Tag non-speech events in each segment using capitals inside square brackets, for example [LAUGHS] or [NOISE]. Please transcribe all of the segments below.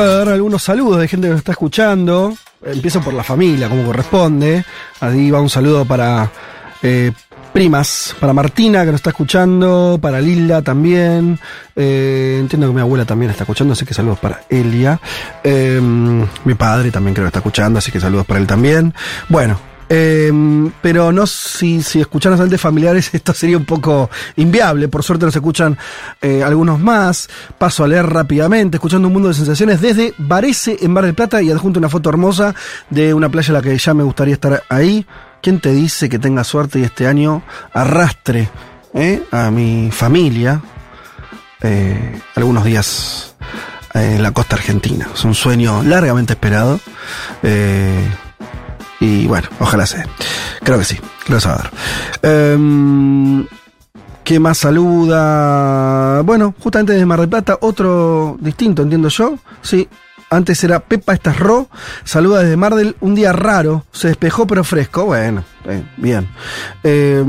A dar algunos saludos de gente que nos está escuchando. Empiezo por la familia, como corresponde. Ahí va un saludo para eh, primas, para Martina que nos está escuchando, para Lila también. Eh, entiendo que mi abuela también está escuchando, así que saludos para Elia. Eh, mi padre también creo que está escuchando, así que saludos para él también. Bueno, eh, pero no si, si escuchan a de familiares [LAUGHS] esto sería un poco inviable. Por suerte nos escuchan eh, algunos más. Paso a leer rápidamente, escuchando un mundo de sensaciones desde Varese en Bar del Plata y adjunto una foto hermosa de una playa a la que ya me gustaría estar ahí. ¿Quién te dice que tenga suerte y este año arrastre eh, a mi familia eh, algunos días en la costa argentina? Es un sueño largamente esperado. Y bueno, ojalá sea. Creo que sí, a dar. Em, ¿Qué más saluda? Bueno, justamente desde Mar del Plata, otro distinto, entiendo yo. Sí, antes era Pepa Estasro, saluda desde Mar del, un día raro, se despejó pero fresco, bueno, eh, bien. Eh,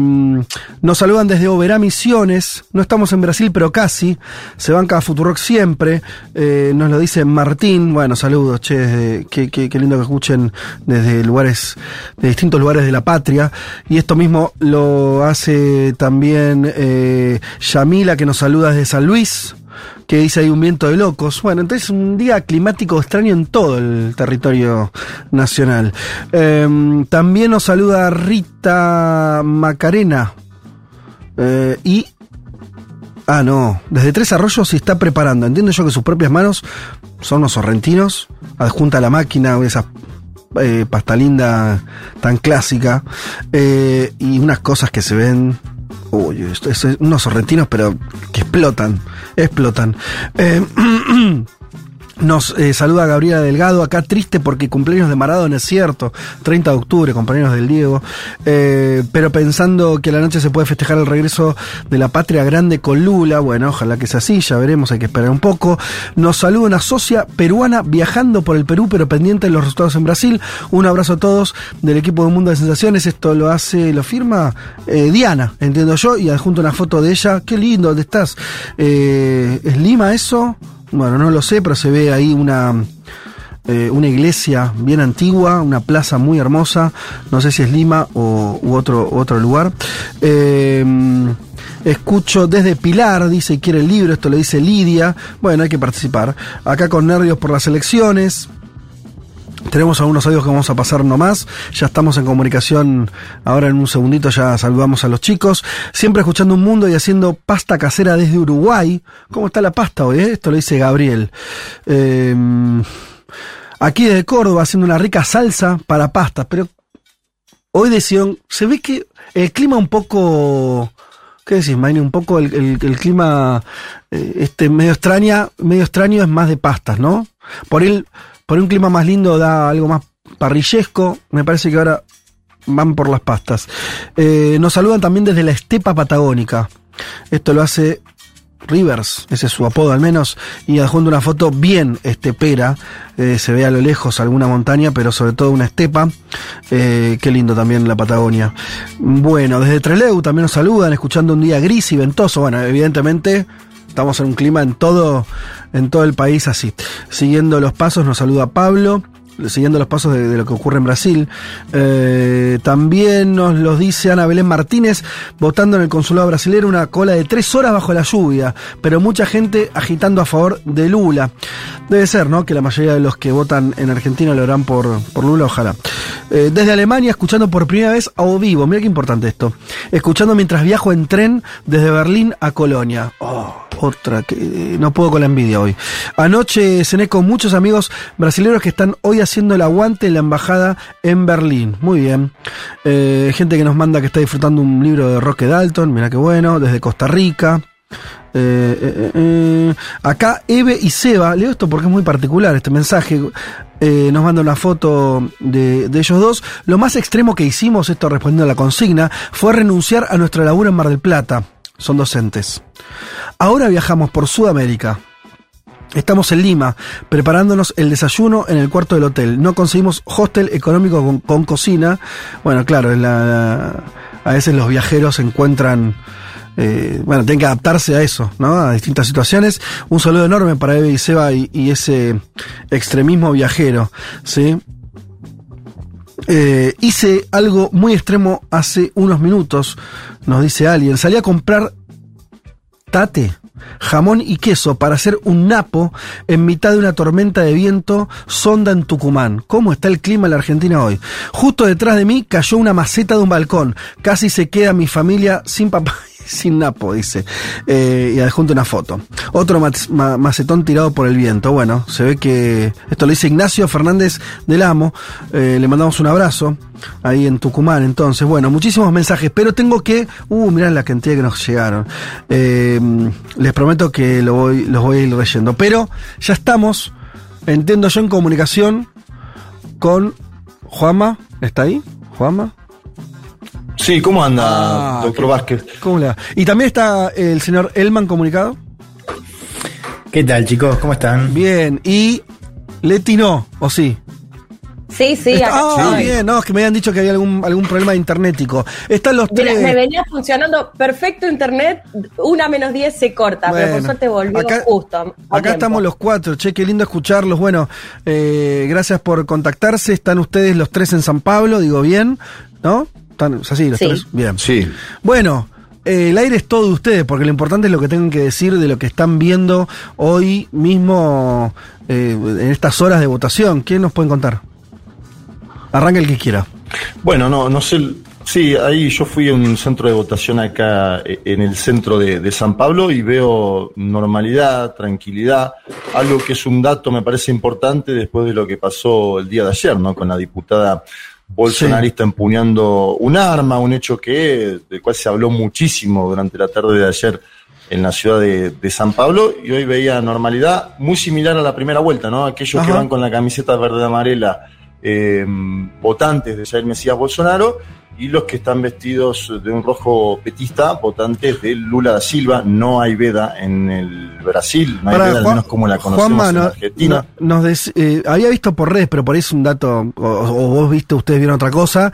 nos saludan desde Oberá Misiones, no estamos en Brasil pero casi, se banca a Futurock siempre, eh, nos lo dice Martín, bueno, saludos, che, qué, qué lindo que escuchen desde lugares, de distintos lugares de la patria, y esto mismo lo hace también eh, Yamila que nos saluda desde San Luis, que dice hay un viento de locos. Bueno, entonces un día climático extraño en todo el territorio nacional. Eh, también nos saluda Rita Macarena. Eh, y. Ah, no. Desde Tres Arroyos se está preparando. Entiendo yo que sus propias manos son los sorrentinos. Adjunta la máquina, esa eh, pasta linda tan clásica. Eh, y unas cosas que se ven Uy, esto, esto, unos sorrentinos, pero que explotan, explotan. Eh, [CLEARS THROAT] nos eh, saluda Gabriela Delgado, acá triste porque cumpleaños de Maradona, es cierto, 30 de octubre, compañeros del Diego, eh, pero pensando que la noche se puede festejar el regreso de la patria grande con Lula, bueno, ojalá que sea así, ya veremos, hay que esperar un poco. Nos saluda una socia peruana viajando por el Perú, pero pendiente de los resultados en Brasil. Un abrazo a todos del equipo de Mundo de Sensaciones, esto lo hace, lo firma eh, Diana, entiendo yo, y adjunto una foto de ella, qué lindo, ¿dónde estás? ¿Es Lima eso? Bueno, no lo sé, pero se ve ahí una, eh, una iglesia bien antigua, una plaza muy hermosa, no sé si es Lima o u otro, otro lugar. Eh, escucho desde Pilar, dice quiere el libro, esto lo dice Lidia, bueno, hay que participar. Acá con nervios por las elecciones. Tenemos algunos audios que vamos a pasar nomás. Ya estamos en comunicación. Ahora en un segundito ya saludamos a los chicos. Siempre escuchando un mundo y haciendo pasta casera desde Uruguay. ¿Cómo está la pasta hoy? Eh? Esto lo dice Gabriel. Eh, aquí desde Córdoba haciendo una rica salsa para pastas. Pero hoy decían, se ve que el clima un poco... ¿Qué decís, Maine? Un poco el, el, el clima eh, este medio extraña, medio extraño es más de pastas, ¿no? Por él por un clima más lindo da algo más parrillesco. Me parece que ahora van por las pastas. Eh, nos saludan también desde la estepa patagónica. Esto lo hace Rivers, ese es su apodo al menos, y adjunto una foto bien estepera, eh, se ve a lo lejos alguna montaña, pero sobre todo una estepa, eh, qué lindo también la Patagonia. Bueno, desde Treleu también nos saludan, escuchando un día gris y ventoso, bueno, evidentemente estamos en un clima en todo, en todo el país así. Siguiendo los pasos nos saluda Pablo siguiendo los pasos de, lo que ocurre en Brasil. Eh, también nos los dice Ana Belén Martínez, votando en el consulado brasileño una cola de tres horas bajo la lluvia, pero mucha gente agitando a favor de Lula. Debe ser, ¿no? Que la mayoría de los que votan en Argentina lo harán por, por Lula, ojalá. Eh, desde Alemania, escuchando por primera vez a O Vivo, mira qué importante esto. Escuchando mientras viajo en tren desde Berlín a Colonia. Oh, otra que no puedo con la envidia hoy. Anoche cené con muchos amigos brasileños que están hoy haciendo el aguante en la embajada en Berlín. Muy bien. Eh, gente que nos manda que está disfrutando un libro de Roque Dalton, mira qué bueno, desde Costa Rica. Eh, eh, acá Eve y Seba, leo esto porque es muy particular este mensaje, nos manda una foto de, de ellos dos. Lo más extremo que hicimos, esto respondiendo a la consigna, fue renunciar a nuestra laburo en Mar del Plata. Son docentes. Ahora viajamos por Sudamérica. Estamos en Lima, preparándonos el desayuno en el cuarto del hotel. No conseguimos hostel económico con, cocina. Bueno, claro, la- la- a veces los viajeros encuentran eh, bueno, tienen que adaptarse a eso, ¿no? A distintas situaciones. Un saludo enorme para Eve y Seba y, y ese extremismo viajero, ¿sí? Eh, hice algo muy extremo hace unos minutos, nos dice alguien. Salí a comprar tate, jamón y queso para hacer un napo en mitad de una tormenta de viento sonda en Tucumán. ¿Cómo está el clima en la Argentina hoy? Justo detrás de mí cayó una maceta de un balcón. Casi se queda mi familia sin papá sin napo, dice. Eh, y adjunto una foto. Otro mac- ma- macetón tirado por el viento. Bueno, se ve que esto lo dice Ignacio Fernández del Amo. Eh, le mandamos un abrazo ahí en Tucumán. Entonces, bueno, muchísimos mensajes, pero tengo que. Uh, mirá la cantidad que nos llegaron. Eh, les prometo que lo voy, los voy a ir leyendo. Pero ya estamos, entiendo yo, en comunicación con Juanma. ¿Está ahí? Juanma. Sí, ¿cómo anda, Ah, doctor qué- Vázquez? ¿Cómo le va? Y también está el señor Elman comunicado. ¿Qué tal, chicos? ¿Cómo están? Bien, y Leti no, ¿o sí? Sí, sí, Está- acá ah, bien, no, es que me habían dicho que había algún, algún problema internetico. Están los Mira, tres. me venía funcionando perfecto internet, una menos 10 se corta, pero por suerte volvió acá- justo. Acá tiempo. estamos los cuatro, che, qué lindo escucharlos. Bueno, eh, gracias por contactarse. Están ustedes los tres en San Pablo, digo bien, ¿no? ¿Están es así los Sí. tres? Bien. Sí. Bueno, eh, el aire es todo de ustedes, porque lo importante es lo que tengan que decir de lo que están viendo hoy mismo eh, en estas horas de votación. ¿Quién nos pueden contar? Arranca el que quiera. Bueno, no, no sé. Sí, ahí yo fui a un centro de votación acá eh, en el centro de, de San Pablo y veo normalidad, tranquilidad, algo que es un dato me parece importante después de lo que pasó el día de ayer, ¿no? Con la diputada bolsonarista empuñando un arma, un hecho que del cual se habló muchísimo durante la tarde de ayer en la ciudad de, de San Pablo y hoy veía normalidad muy similar a la primera vuelta, ¿no? Aquellos que van con la camiseta verde amarela eh, votantes de Jair Mesías Bolsonaro y los que están vestidos de un rojo petista, votantes de Lula da Silva. No hay veda en el Brasil, no hay veda, al menos como la conocemos Juanma, en no- Argentina. no- nos dec- eh, había visto por redes, pero por ahí es un dato, o, o vos viste, ustedes vieron otra cosa,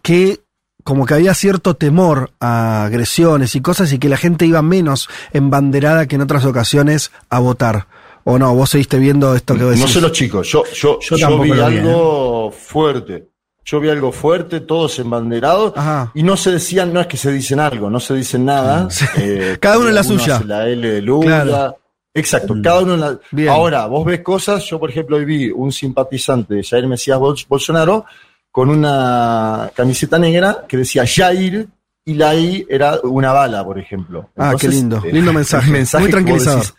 que como que había cierto temor a agresiones y cosas y que la gente iba menos embanderada que en otras ocasiones a votar. O no, vos seguiste viendo esto que vos No decís. sé los chicos, yo, yo, Yo vi algo fuerte. Yo vi algo fuerte, todos embanderados, Ajá. y no se decían, no es que se dicen algo, no se dicen nada. [LAUGHS] Sí. Eh, Cada uno en la suya. hace La L de Lula. Claro. Exacto, cada uno en la. Bien. Ahora, vos ves cosas, yo por ejemplo hoy vi un simpatizante de Jair Mesías Bol- Bolsonaro con una camiseta negra que decía Jair y la I era una bala, por ejemplo. Ah, qué lindo. eh, Lindo [LAUGHS] mensaje. mensaje Muy tranquilizador. decís,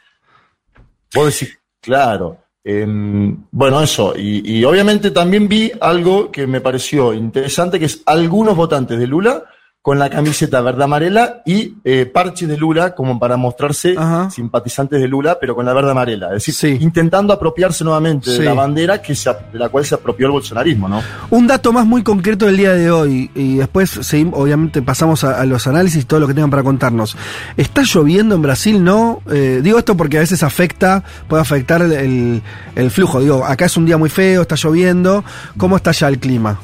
Vos decís, claro. em, bueno, eso. Y, y obviamente también vi algo que me pareció interesante, que es algunos votantes de Lula con la camiseta verde amarela y eh, parches de Lula como para mostrarse Ajá. simpatizantes de Lula, pero con la verde amarela. Es decir, Sí. intentando apropiarse nuevamente Sí. de la bandera que se, de la cual se apropió el bolsonarismo, ¿no? Un dato más muy concreto del día de hoy, y después seguimos, obviamente pasamos a, a los análisis y todo lo que tengan para contarnos. ¿Está lloviendo en Brasil? No. Eh, digo esto porque a veces afecta, puede afectar el, el- el flujo. Digo, acá es un día muy feo, está lloviendo. ¿Cómo está ya el clima?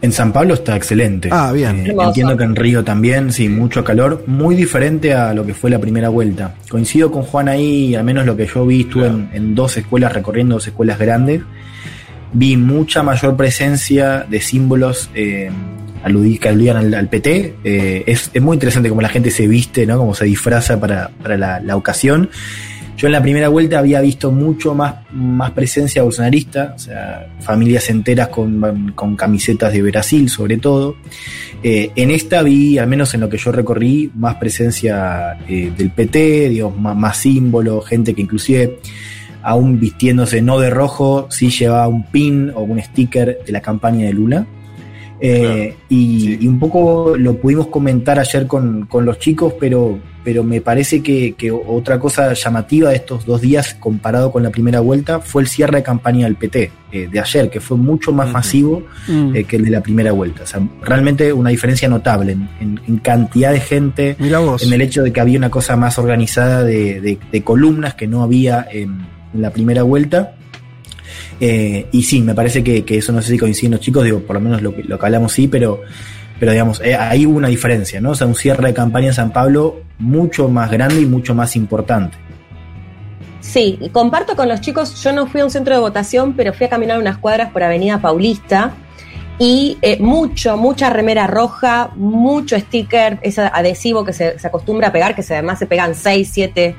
En San Pablo está excelente. Ah, bien. Eh, entiendo que en Río también, sí, mucho calor, muy diferente a lo que fue la primera vuelta. Coincido con Juan ahí, al menos lo que yo vi, estuve en, en dos escuelas, recorriendo dos escuelas grandes. Vi mucha mayor presencia de símbolos eh, aludí- que aludían al, al PT. Eh, es, es muy interesante cómo la gente se viste, ¿no? Cómo se disfraza para, para la, la ocasión. Yo en la primera vuelta había visto mucho más, más presencia bolsonarista, o sea, familias enteras con, con camisetas de Brasil sobre todo. Eh, en esta vi, al menos en lo que yo recorrí, más presencia eh, del PT, digamos, más, más símbolos, gente que inclusive aún vistiéndose no de rojo, sí llevaba un pin o un sticker de la campaña de Lula. Eh, y, un poco lo pudimos comentar ayer con, con los chicos, pero, pero me parece que, otra cosa llamativa de estos dos días comparado con la primera vuelta fue el cierre de campaña del PT eh, de ayer, que fue mucho más masivo mm. eh, que el de la primera vuelta. O sea, realmente una diferencia notable en, cantidad de gente, en el hecho de que había una cosa más organizada de, columnas que no había en la primera vuelta. Eh, y sí, me parece que, eso no sé si coinciden los chicos, digo, por lo menos lo lo que hablamos sí, pero, pero digamos, eh, ahí hubo una diferencia, ¿no? O sea, un cierre de campaña en San Pablo mucho más grande y mucho más importante. Sí, comparto con los chicos, yo no fui a un centro de votación, pero fui a caminar unas cuadras por Avenida Paulista y eh, mucho, mucha remera roja, mucho sticker, ese adhesivo que se, acostumbra a pegar, que además se pegan 6, 7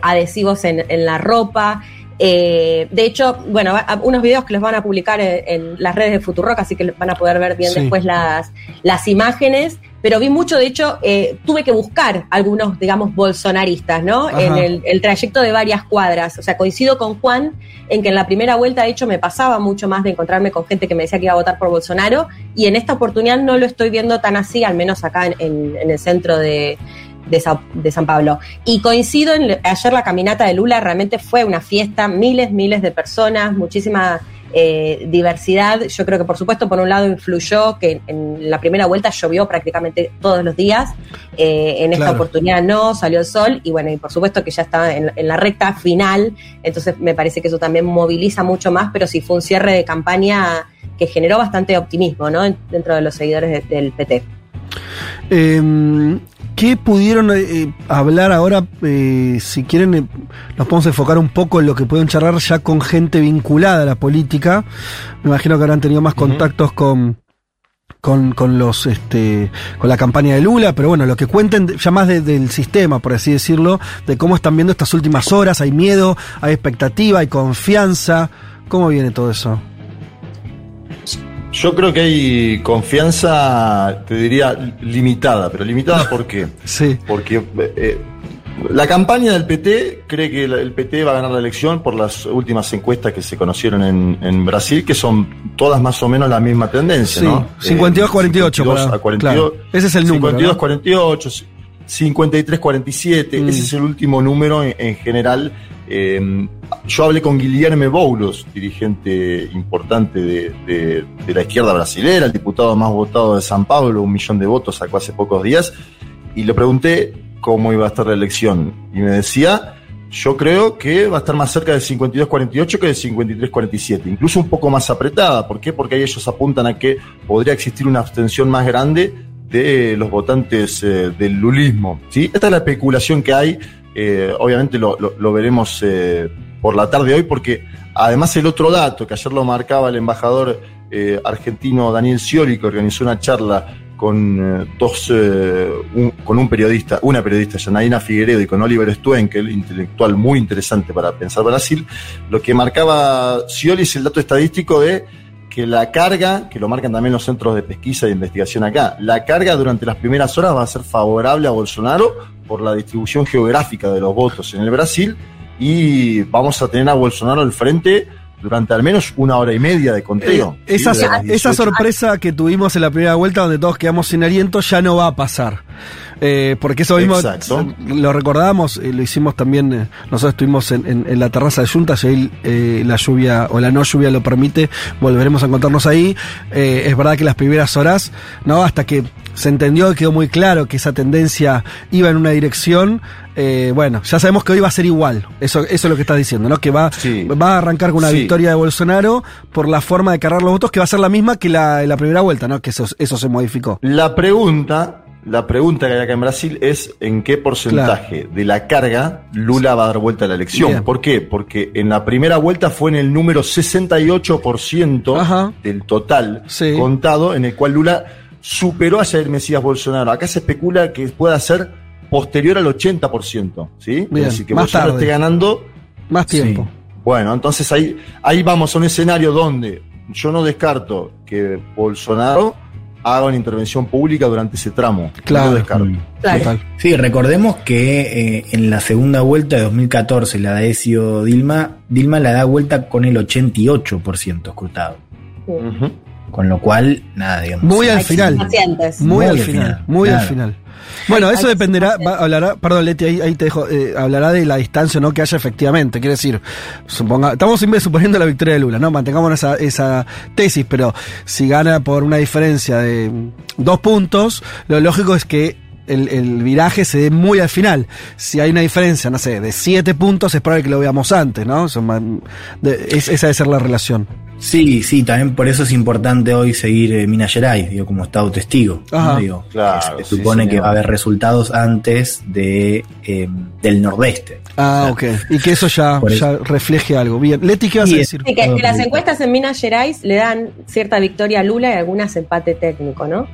adhesivos en, en la ropa. Eh, de hecho, bueno, unos videos que los van a publicar en, las redes de Futurock, así que van a poder ver bien después las, las imágenes. Pero vi mucho, de hecho, eh, tuve que buscar algunos, digamos, bolsonaristas, ¿no? En el, trayecto de varias cuadras. O sea, coincido con Juan en que en la primera vuelta, de hecho, me pasaba mucho más de encontrarme con gente que me decía que iba a votar por Bolsonaro. Y en esta oportunidad no lo estoy viendo tan así, al menos acá en el centro de, de, San Pablo. Y coincido en ayer la caminata de Lula, realmente fue una fiesta, miles, miles de personas, muchísima eh, diversidad. Yo creo que por supuesto por un lado influyó que en la primera vuelta llovió prácticamente todos los días, eh, en esta oportunidad no, salió el sol y bueno, y por supuesto que ya está en, la recta final, entonces me parece que eso también moviliza mucho más, pero sí fue un cierre de campaña que generó bastante optimismo ¿no? dentro de los seguidores del PT. Em, ¿Qué pudieron eh, hablar ahora? Eh, si quieren, eh, nos podemos enfocar un poco en lo que pueden charlar ya con gente vinculada a la política. Me imagino que habrán tenido más contactos con, con, los este con la campaña de Lula, pero bueno, lo que cuenten ya más del sistema, por así decirlo, de cómo están viendo estas últimas horas, hay miedo, hay expectativa, hay confianza, ¿cómo viene todo eso? Yo creo que hay confianza, te diría, limitada, pero limitada ¿por qué? [LAUGHS] sí. Porque eh, la campaña del PT cree que el PT va a ganar la elección por las últimas encuestas que se conocieron en, Brasil, que son todas más o menos la misma tendencia, ¿no? 52-48. a 42. Ese es el número. 52-48, 53-47, ese es el último número en, general. Eh, yo hablé con Guillermo Boulos, dirigente importante de, la izquierda brasilera, el diputado más votado de San Pablo, un millón de votos sacó hace pocos días, y le pregunté cómo iba a estar la elección. Y me decía, yo creo que va a estar más cerca del 52-48 que del 53-47, incluso un poco más apretada. ¿Por qué? Porque ahí ellos apuntan a que podría existir una abstención más grande de los votantes eh, del lulismo. ¿sí? Esta es la especulación que hay. Eh, obviamente lo, veremos eh, por la tarde hoy, porque además el otro dato que ayer lo marcaba el embajador argentino Daniel Scioli, que organizó una charla con dos, con un periodista, una periodista, Janaína Figueredo, y con Oliver Stuenkel, intelectual muy interesante para pensar Brasil, lo que marcaba Scioli es el dato estadístico de que la carga, que lo marcan también los centros de pesquisa e investigación acá, la carga durante las primeras horas va a ser favorable a Bolsonaro por la distribución geográfica de los votos en el Brasil y vamos a tener a Bolsonaro al frente durante al menos una hora y media de conteo. Eh, esa, esa sorpresa que tuvimos en la primera vuelta donde todos quedamos sin aliento ya no va a pasar. Eh, porque eso mismo lo recordamos, eh, lo hicimos también, eh, nosotros estuvimos en, la terraza de Junta, si ahí la lluvia o la no lluvia lo permite, volveremos a encontrarnos ahí. es verdad que las primeras horas, no hasta que se entendió y quedó muy claro que esa tendencia iba en una dirección, bueno, ya sabemos que hoy va a ser igual, eso, eso es lo que estás diciendo, ¿no? Que va, va a arrancar con una victoria de Bolsonaro por la forma de cargar los votos que va a ser la misma que la, la primera vuelta, ¿no? Que eso, eso se modificó. La pregunta la pregunta que hay acá en Brasil es en qué porcentaje de la carga Lula va a dar vuelta a la elección. ¿Por qué? Porque en la primera vuelta fue en el número 68% del total contado, en el cual Lula superó a Jair Mesías Bolsonaro. Acá se especula que pueda ser posterior al 80%, ¿sí? es decir, que Bolsonaro esté ganando más tiempo. Bueno, entonces ahí, ahí vamos a un escenario donde yo no descarto que Bolsonaro haga una intervención pública durante ese tramo. Claro. No. Mm. Claro. Sí, recordemos que eh, en la segunda vuelta de 2014, la de Ezio Dilma, Dilma la da vuelta con el 88% escrutado. Ujú. Con lo cual, nada, digamos. Muy al final. pacientes. Muy, Muy al al final, final, muy al final. Bueno, eso dependerá, va- hablará, perdón Leti, ahí, ahí te dejo, eh, hablará de la distancia o no que haya efectivamente, quiere decir, suponga, estamos siempre suponiendo la victoria de Lula, ¿no? Mantengamos esa, esa tesis, pero si gana por una diferencia de dos puntos, lo lógico es que el, el viraje se dé muy al final. Si hay una diferencia, no sé, de siete puntos, es probable que lo veamos antes, ¿no? Son más- de- es- esa debe ser la relación. Sí, sí, también por eso es importante hoy seguir eh, Minas Gerais, digo, como estado testigo. ¿no? Digo, Claro, se supone que va a haber resultados antes de eh, del nordeste. Ah, ok. Y que eso ya, Por eso. ya refleje algo. Bien. Leti, ¿qué vas a decir? Que, las encuestas en Minas Gerais le dan cierta victoria a Lula y algunas empate técnico, ¿no?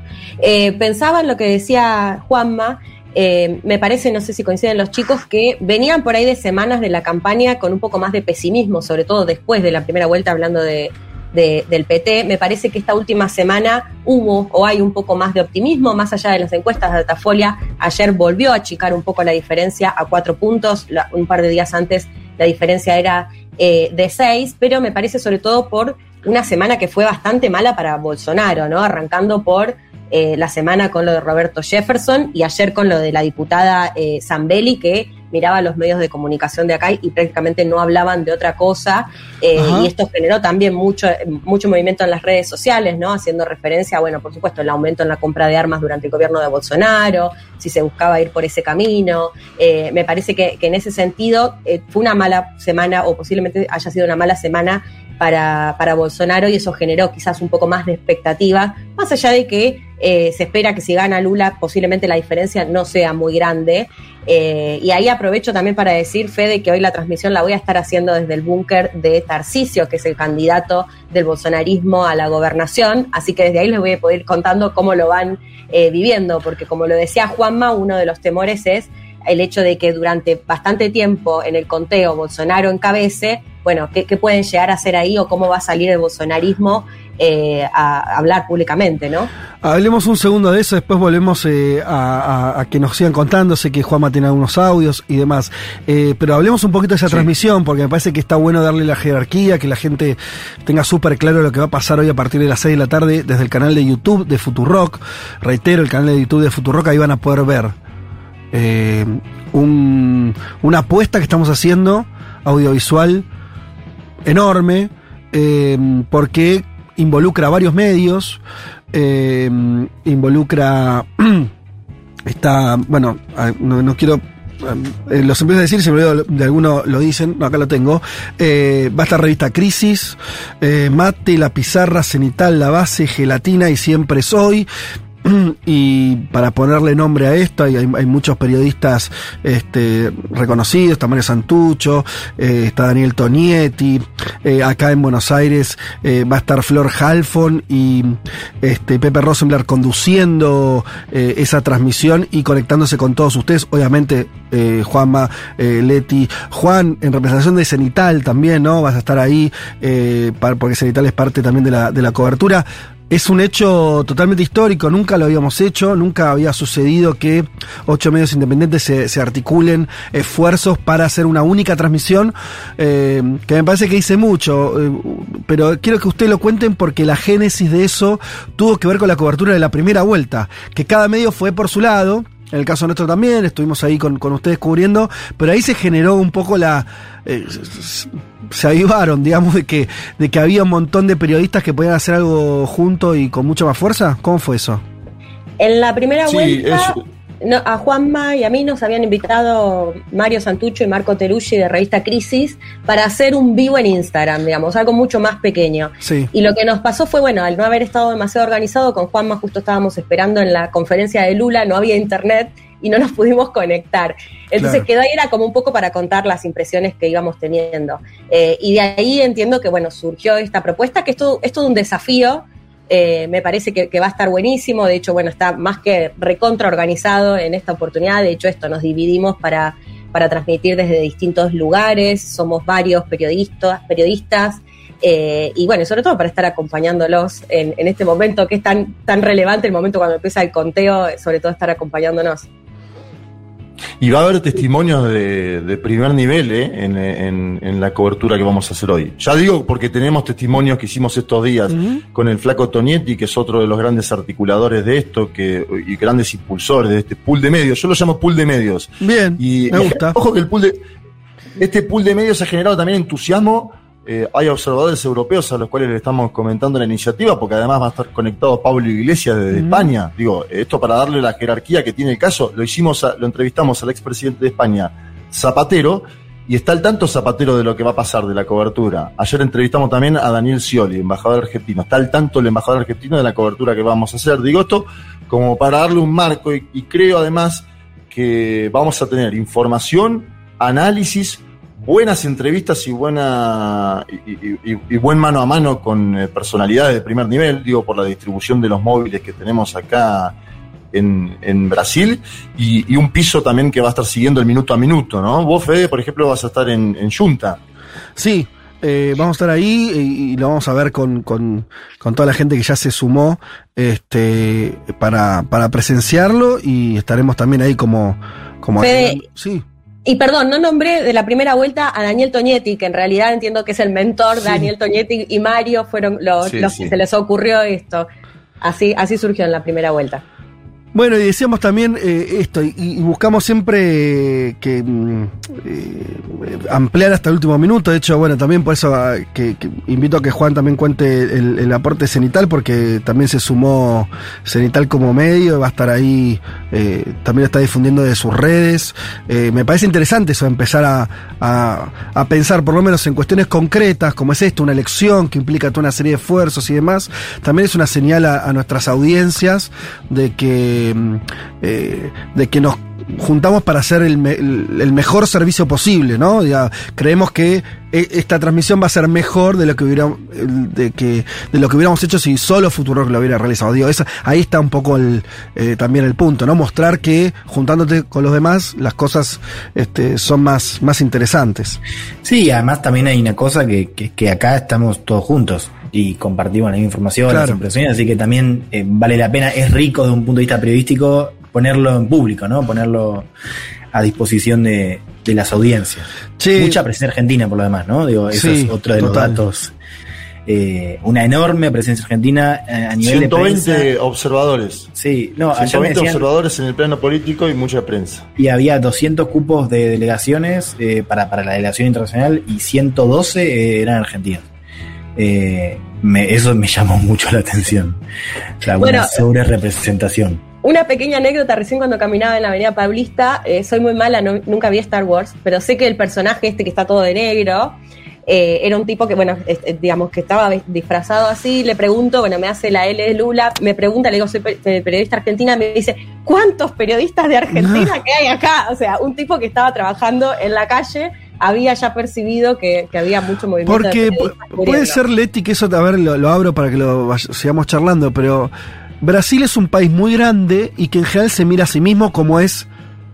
Eh, pensaba en lo que decía Juanma, eh, me parece, no sé si coinciden los chicos, que venían por ahí de semanas de la campaña con un poco más de pesimismo, sobre todo después de la primera vuelta hablando de, de- del PT. Me parece que esta última semana hubo o hay un poco más de optimismo, más allá de las encuestas de Datafolia. Ayer volvió a achicar un poco la diferencia a cuatro puntos, un par de días antes la diferencia era eh, de seis, pero me parece sobre todo por una semana que fue bastante mala para Bolsonaro, ¿no? Arrancando por eh, la semana con lo de Roberto Jefferson y ayer con lo de la diputada eh, Zambelli, que miraba los medios de comunicación de acá y prácticamente no hablaban de otra cosa. eh, y esto generó también mucho, mucho movimiento en las redes sociales, ¿no? Haciendo referencia, bueno, por supuesto, el aumento en la compra de armas durante el gobierno de Bolsonaro, si se buscaba ir por ese camino. Eh, me parece que, que en ese sentido eh, fue una mala semana o posiblemente haya sido una mala semana para, para Bolsonaro y eso generó quizás un poco más de expectativa, más allá de que eh, se espera que si gana Lula posiblemente la diferencia no sea muy grande. Eh, y ahí aprovecho también para decir, Fede, que hoy la transmisión la voy a estar haciendo desde el búnker de Tarcisio, que es el candidato del bolsonarismo a la gobernación, así que desde ahí les voy a poder ir contando cómo lo van eh, viviendo, porque como lo decía Juanma, uno de los temores es el hecho de que durante bastante tiempo en el conteo Bolsonaro encabece, bueno, ¿qué, qué pueden llegar a hacer ahí o cómo va a salir el bolsonarismo eh, a hablar públicamente, ¿no? Hablemos un segundo de eso, después volvemos eh, a, a- a que nos sigan contando. Sé que Juanma tiene algunos audios y demás. Eh, pero hablemos un poquito de esa transmisión, porque me parece que está bueno darle la jerarquía, que la gente tenga súper claro lo que va a pasar hoy a partir de las 6 de la tarde desde el canal de YouTube de Futurock. Reitero, el canal de YouTube de Futurock, ahí van a poder ver eh, un- una apuesta que estamos haciendo audiovisual enorme, eh, porque involucra varios medios, eh, involucra, [CLEARS THROAT] está, bueno, no, no quiero, eh, los empiezo a decir, si me olvido de alguno lo dicen, no, acá lo tengo, va a estar revista Crisis, Mate, La Pizarra, Cenital, La Base, Gelatina y Siempre Soy, [CLEARS THROAT] y para ponerle nombre a esto, hay, hay- muchos periodistas este, reconocidos, está Mario Santucho, eh, está Daniel Tonietti, eh, acá en Buenos Aires eh, va a estar Flor Halfon y este, Pepe Rosenblatt conduciendo esa transmisión y conectándose con todos ustedes, obviamente Juanma, Leti, Juan, en representación de Cenital también, ¿no? Vas a estar ahí, eh, par- porque Cenital es parte también de la, de la cobertura. Es un hecho totalmente histórico, nunca lo habíamos hecho, nunca había sucedido que ocho medios independientes se, se articulen esfuerzos para hacer una única transmisión, eh, que me parece que hice mucho, eh, pero quiero que ustedes lo cuenten porque la génesis de eso tuvo que ver con la cobertura de la primera vuelta, que cada medio fue por su lado, en el caso nuestro también, estuvimos ahí con, con ustedes cubriendo, pero ahí se generó un poco la... eh, se avivaron, digamos, de que, de que había un montón de periodistas que podían hacer algo junto y con mucha más fuerza. ¿Cómo fue eso? En la primera Sí, vuelta, eso. No, a Juanma y a mí nos habían invitado Mario Santucho y Marco Teruggi de Revista Crisis para hacer un vivo en Instagram, digamos, algo mucho más pequeño. Sí. Y lo que nos pasó fue, bueno, al no haber estado demasiado organizado, con Juanma justo estábamos esperando en la conferencia de Lula, no había internet y no nos pudimos conectar. Entonces Claro. quedó ahí, era como un poco para contar las impresiones que íbamos teniendo. Eh, y de ahí entiendo que, bueno, surgió esta propuesta, que es todo, es todo un desafío. Eh, me parece que, va a estar buenísimo. De hecho, bueno, está más que recontra organizado en esta oportunidad. De hecho, esto nos dividimos para, para transmitir desde distintos lugares. Somos varios periodistas, periodistas Eh, y bueno, sobre todo para estar acompañándolos en, en, este momento que es tan, tan relevante, el momento cuando empieza el conteo, sobre todo estar acompañándonos. Y va a haber testimonios de, de primer nivel ¿eh? en, en, en, la cobertura que vamos a hacer hoy. Ya digo porque tenemos testimonios que hicimos estos días uh -huh. con el flaco Tonietti, que es otro de los grandes articuladores de esto que, y grandes impulsores de este pool de medios. Yo lo llamo pool de medios. Bien, y, me gusta. [LAUGHS] Ojo que el pool de, este pool de medios ha generado también entusiasmo eh, hay observadores europeos a los cuales le estamos comentando la iniciativa, porque además va a estar conectado Pablo Iglesias desde. España. Digo, esto para darle la jerarquía que tiene el caso, lo hicimos, a, lo entrevistamos al expresidente de España, Zapatero, y está al tanto Zapatero de lo que va a pasar de la cobertura. Ayer entrevistamos también a Daniel Scioli, embajador argentino. Está al tanto el embajador argentino de la cobertura que vamos a hacer. Digo esto como para darle un marco y, y creo además que vamos a tener información, análisis, buenas entrevistas y buena y, y, y, buen mano a mano con eh, personalidades de primer nivel, digo, por la distribución de los móviles que tenemos acá en, en Brasil y, y, un piso también que va a estar siguiendo el minuto a minuto, ¿no? Vos, Fede, por ejemplo, vas a estar en, en Junta. Sí, eh, vamos a estar ahí y, y, lo vamos a ver con, con, con, toda la gente que ya se sumó este, para, para presenciarlo y estaremos también ahí como... como Fede, sí. Y perdón, no nombré de la primera vuelta a Daniel Toñetti, que en realidad entiendo que es el mentor, sí. Daniel Toñetti y Mario fueron los, sí, los que se les ocurrió esto. Así, así surgió en la primera vuelta. Bueno, y decíamos también eh, esto, y, buscamos siempre eh, que eh, ampliar hasta el último minuto. De hecho, bueno, también por eso ah, que, invito a que Juan también cuente el, aporte cenital, porque también se sumó cenital como medio, va a estar ahí, eh, también está difundiendo de sus redes. Me parece interesante eso, empezar a, a, pensar, por lo menos en cuestiones concretas, como es esto, una elección que implica toda una serie de esfuerzos y demás. También es una señal a nuestras audiencias de que eh, de que nos juntamos para hacer el, el, el, mejor servicio posible, ¿no? Ya, creemos que e, esta transmisión va a ser mejor de lo que hubiera, de que, de lo que hubiéramos hecho si solo Futuro lo hubiera realizado. Digo, ahí está un poco eh, también el punto, ¿no? Mostrar que juntándote con los demás las cosas este, son más, más interesantes. Sí, además también hay una cosa que, que, que acá estamos todos juntos y compartimos la misma información, claro. las impresiones, así que también eh, vale la pena, es rico desde un punto de vista periodístico ponerlo en público, ¿no? Ponerlo a disposición de, de las audiencias. Sí. Mucha presencia argentina por lo demás, ¿no? Digo, eso sí, es otro de total. los datos. Eh, una enorme presencia argentina eh, a nivel 120 de prensa. observadores. Sí, no, 120 decían, observadores en el plano político y mucha prensa. Y había 200 cupos de delegaciones eh, para, para la delegación internacional y 112 eh, eran argentinos. Eh, me, eso me llamó [LAUGHS] mucho la atención. La bueno, sobre representación. Una pequeña anécdota, recién cuando caminaba en la avenida Paulista, eh, soy muy mala, no, nunca vi Star Wars, pero sé que el personaje este que está todo de negro, eh, era un tipo que, bueno, es, digamos, que estaba disfrazado así, le pregunto, bueno, me hace la L de Lula, me pregunta, le digo, soy periodista argentina, me dice, ¿cuántos periodistas de Argentina no. que hay acá? O sea, un tipo que estaba trabajando en la calle había ya percibido que, que había mucho movimiento. Porque puede ser, Leti, que eso, a ver, lo, lo abro para que lo sigamos charlando, pero Brasil es un país muy grande y que en general se mira a sí mismo como es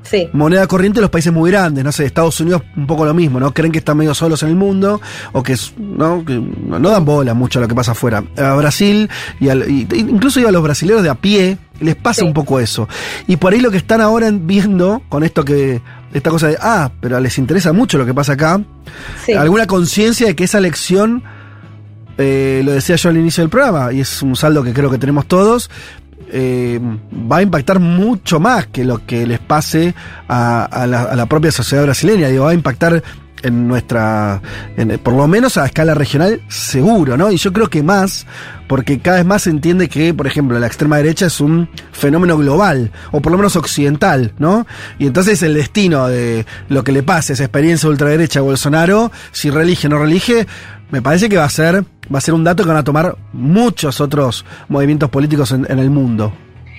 sí. moneda corriente de los países muy grandes, no sé, Estados Unidos un poco lo mismo, ¿no? Creen que están medio solos en el mundo o que, ¿no? que no dan bola mucho a lo que pasa afuera. A Brasil y, al, y incluso a los brasileños de a pie les pasa sí. un poco eso. Y por ahí lo que están ahora viendo con esto que esta cosa de, ah, pero les interesa mucho lo que pasa acá, sí. alguna conciencia de que esa elección eh, lo decía yo al inicio del programa, y es un saldo que creo que tenemos todos, eh, va a impactar mucho más que lo que les pase a, a, la, a la, propia sociedad brasileña. Digo, va a impactar en nuestra, en, por lo menos a escala regional, seguro, ¿no? Y yo creo que más, porque cada vez más se entiende que, por ejemplo, la extrema derecha es un fenómeno global, o por lo menos occidental, ¿no? Y entonces el destino de lo que le pase esa experiencia ultraderecha a Bolsonaro, si relige o no relige, me parece que va a ser, va a ser un dato que van a tomar muchos otros movimientos políticos en, en el mundo.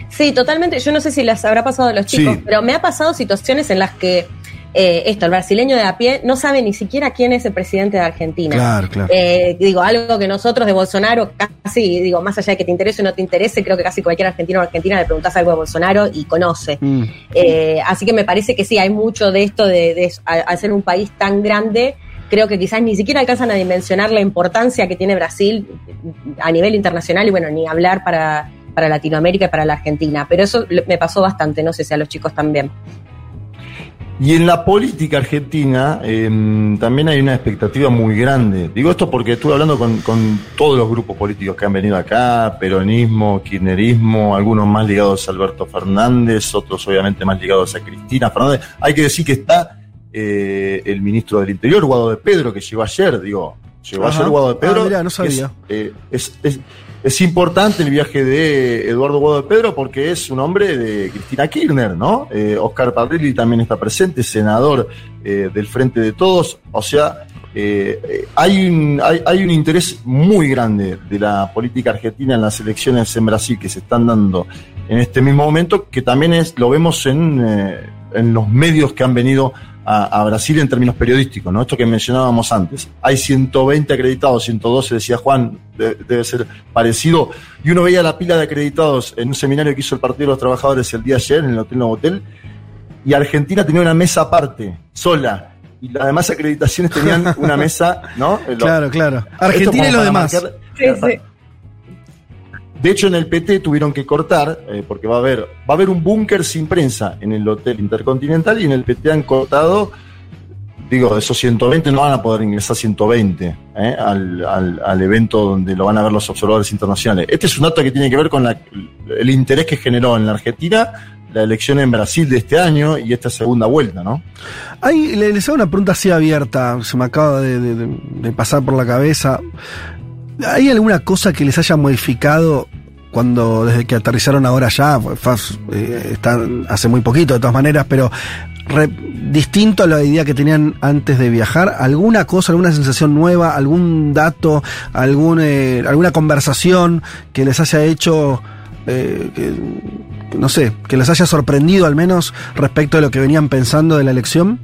Sí, totalmente. Yo no sé si les habrá pasado a los chicos, sí. pero me ha pasado situaciones en las que eh, esto, el brasileño de a pie no sabe ni siquiera quién es el presidente de Argentina. Claro, claro. Eh, digo, algo que nosotros de Bolsonaro casi, digo, más allá de que te interese o no te interese, creo que casi cualquier argentino o argentina le preguntas algo de Bolsonaro y conoce. Mm. Eh, así que me parece que sí, hay mucho de esto de, de al ser un país tan grande creo que quizás ni siquiera alcanzan a dimensionar la importancia que tiene Brasil a nivel internacional y bueno, ni hablar para, para Latinoamérica y para la Argentina. Pero eso me pasó bastante, no sé si a los chicos también. Y en la política argentina em, también hay una expectativa muy grande. Digo esto porque estuve hablando con, con, todos los grupos políticos que han venido acá, peronismo, kirchnerismo, algunos más ligados a Alberto Fernández, otros obviamente más ligados a Cristina Fernández. Hay que decir que está eh, el ministro del Interior, Guado de Pedro, que llegó ayer, digo, llegó ayer Guado de Pedro. Ah, mirá, no sabía. Es, eh, es, es, es importante el viaje de Eduardo Guado de Pedro porque es un hombre de Cristina Kirchner, ¿no? Eh, Oscar Parrilli también está presente, senador eh, del Frente de Todos. O sea, eh, hay, un, interés muy grande de la política argentina en las elecciones en Brasil que se están dando en este mismo momento, que también es, lo vemos en los medios que han venido a, a, Brasil en términos periodísticos, ¿no? Esto que mencionábamos antes. Hay 120 acreditados, 112, decía Juan, de, debe ser parecido. Y uno veía la pila de acreditados en un seminario que hizo el Partido de los Trabajadores el día ayer en el Hotel Novotel, y Argentina tenía una mesa aparte, sola. Y las demás acreditaciones tenían una mesa, ¿no? [LAUGHS] Claro, claro. Argentina y los demás. Marcar, sí, sí. De hecho, en el PT tuvieron que cortar, eh, porque va a haber, va a haber un búnker sin prensa en el Hotel Intercontinental y en el PT han cortado, digo, esos 120 no van a poder ingresar 120 eh, al, al, evento donde lo van a ver los observadores internacionales. Este es un dato que tiene que ver con el interés que generó en la Argentina la elección en Brasil de este año y esta segunda vuelta, ¿no? Hay, les hago una pregunta así abierta, se me acaba de pasar por la cabeza. ¿Hay alguna cosa que les haya modificado cuando desde que aterrizaron ahora ya? Eh, están hace muy poquito de todas maneras, pero distinto a la idea que tenían antes de viajar. ¿Alguna cosa, alguna sensación nueva, algún dato, algún, eh, alguna conversación que les haya hecho, eh, que, no sé, que les haya sorprendido al menos respecto de lo que venían pensando de la elección?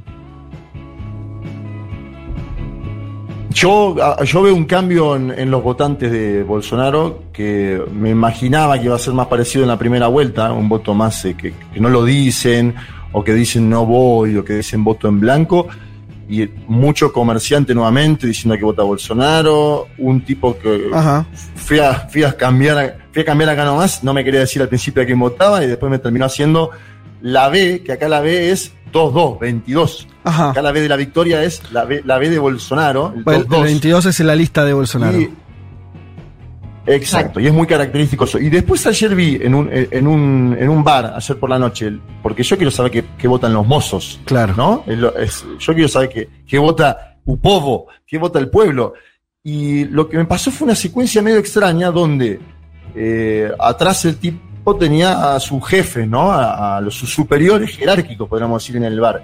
Yo, yo veo un cambio en, en, los votantes de Bolsonaro que me imaginaba que iba a ser más parecido en la primera vuelta, un voto más eh, que, que, no lo dicen, o que dicen no voy, o que dicen voto en blanco, y mucho comerciante nuevamente diciendo que vota Bolsonaro, un tipo que fui a, fui a, cambiar, fui a cambiar acá nomás, no me quería decir al principio a quién votaba, y después me terminó haciendo la B, que acá la B es 2-2, 22. Ajá. Acá la B de la victoria es la B, la B de Bolsonaro. El, bueno, el 22 es en la lista de Bolsonaro. Y, exacto, y es muy característico eso. Y después ayer vi en un, en un, en un bar, ayer por la noche, porque yo quiero saber qué, votan los mozos. Claro. ¿no? Es, yo quiero saber qué, qué vota Upovo, qué vota el pueblo. Y lo que me pasó fue una secuencia medio extraña donde eh, atrás el tipo tenía a su jefe, ¿no? A, a los sus superiores jerárquicos, podríamos decir, en el bar.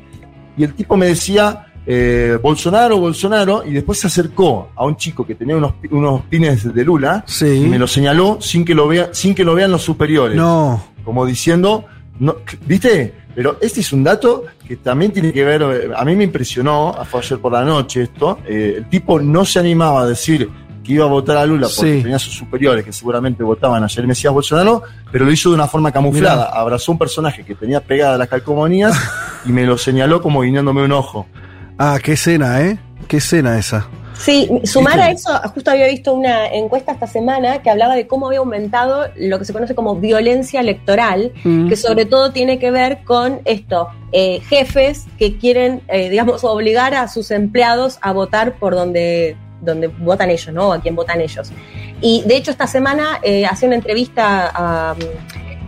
Y el tipo me decía, eh, Bolsonaro, Bolsonaro, y después se acercó a un chico que tenía unos, unos pines de Lula sí. y me lo señaló sin que lo, vea, sin que lo vean los superiores. No. Como diciendo, no, ¿viste? Pero este es un dato que también tiene que ver, a mí me impresionó, fue ayer por la noche esto, eh, el tipo no se animaba a decir que iba a votar a Lula porque Sí. tenía sus superiores que seguramente votaban a Jair Mesías Bolsonaro, pero lo hizo de una forma camuflada. Mirá. Abrazó un personaje que tenía pegada las calcomanías y me lo señaló como guiñándome un ojo. Ah, qué escena, ¿eh? Qué escena esa. Sí, sumar a eso, justo había visto una encuesta esta semana que hablaba de cómo había aumentado lo que se conoce como violencia electoral, Mm. que sobre todo tiene que ver con esto, eh, jefes que quieren, eh, digamos, obligar a sus empleados a votar por donde, donde votan ellos, ¿no? A quien votan ellos. Y de hecho esta semana eh, hacía una entrevista a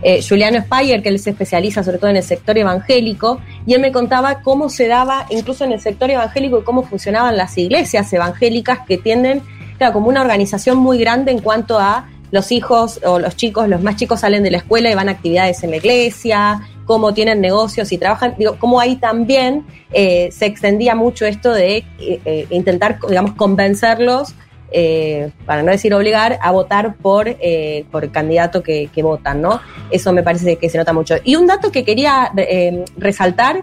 eh, Juliano Speyer, que él se especializa sobre todo en el sector evangélico, y él me contaba cómo se daba, incluso en el sector evangélico, y cómo funcionaban las iglesias evangélicas que tienden, claro, como una organización muy grande en cuanto a los hijos o los chicos, los más chicos salen de la escuela y van a actividades en la iglesia, cómo tienen negocios y trabajan, digo, cómo ahí también eh, se extendía mucho esto de eh, intentar, digamos, convencerlos eh, para no decir obligar, a votar por, por el candidato que, votan, ¿no? Eso me parece que se nota mucho. Y un dato que quería resaltar,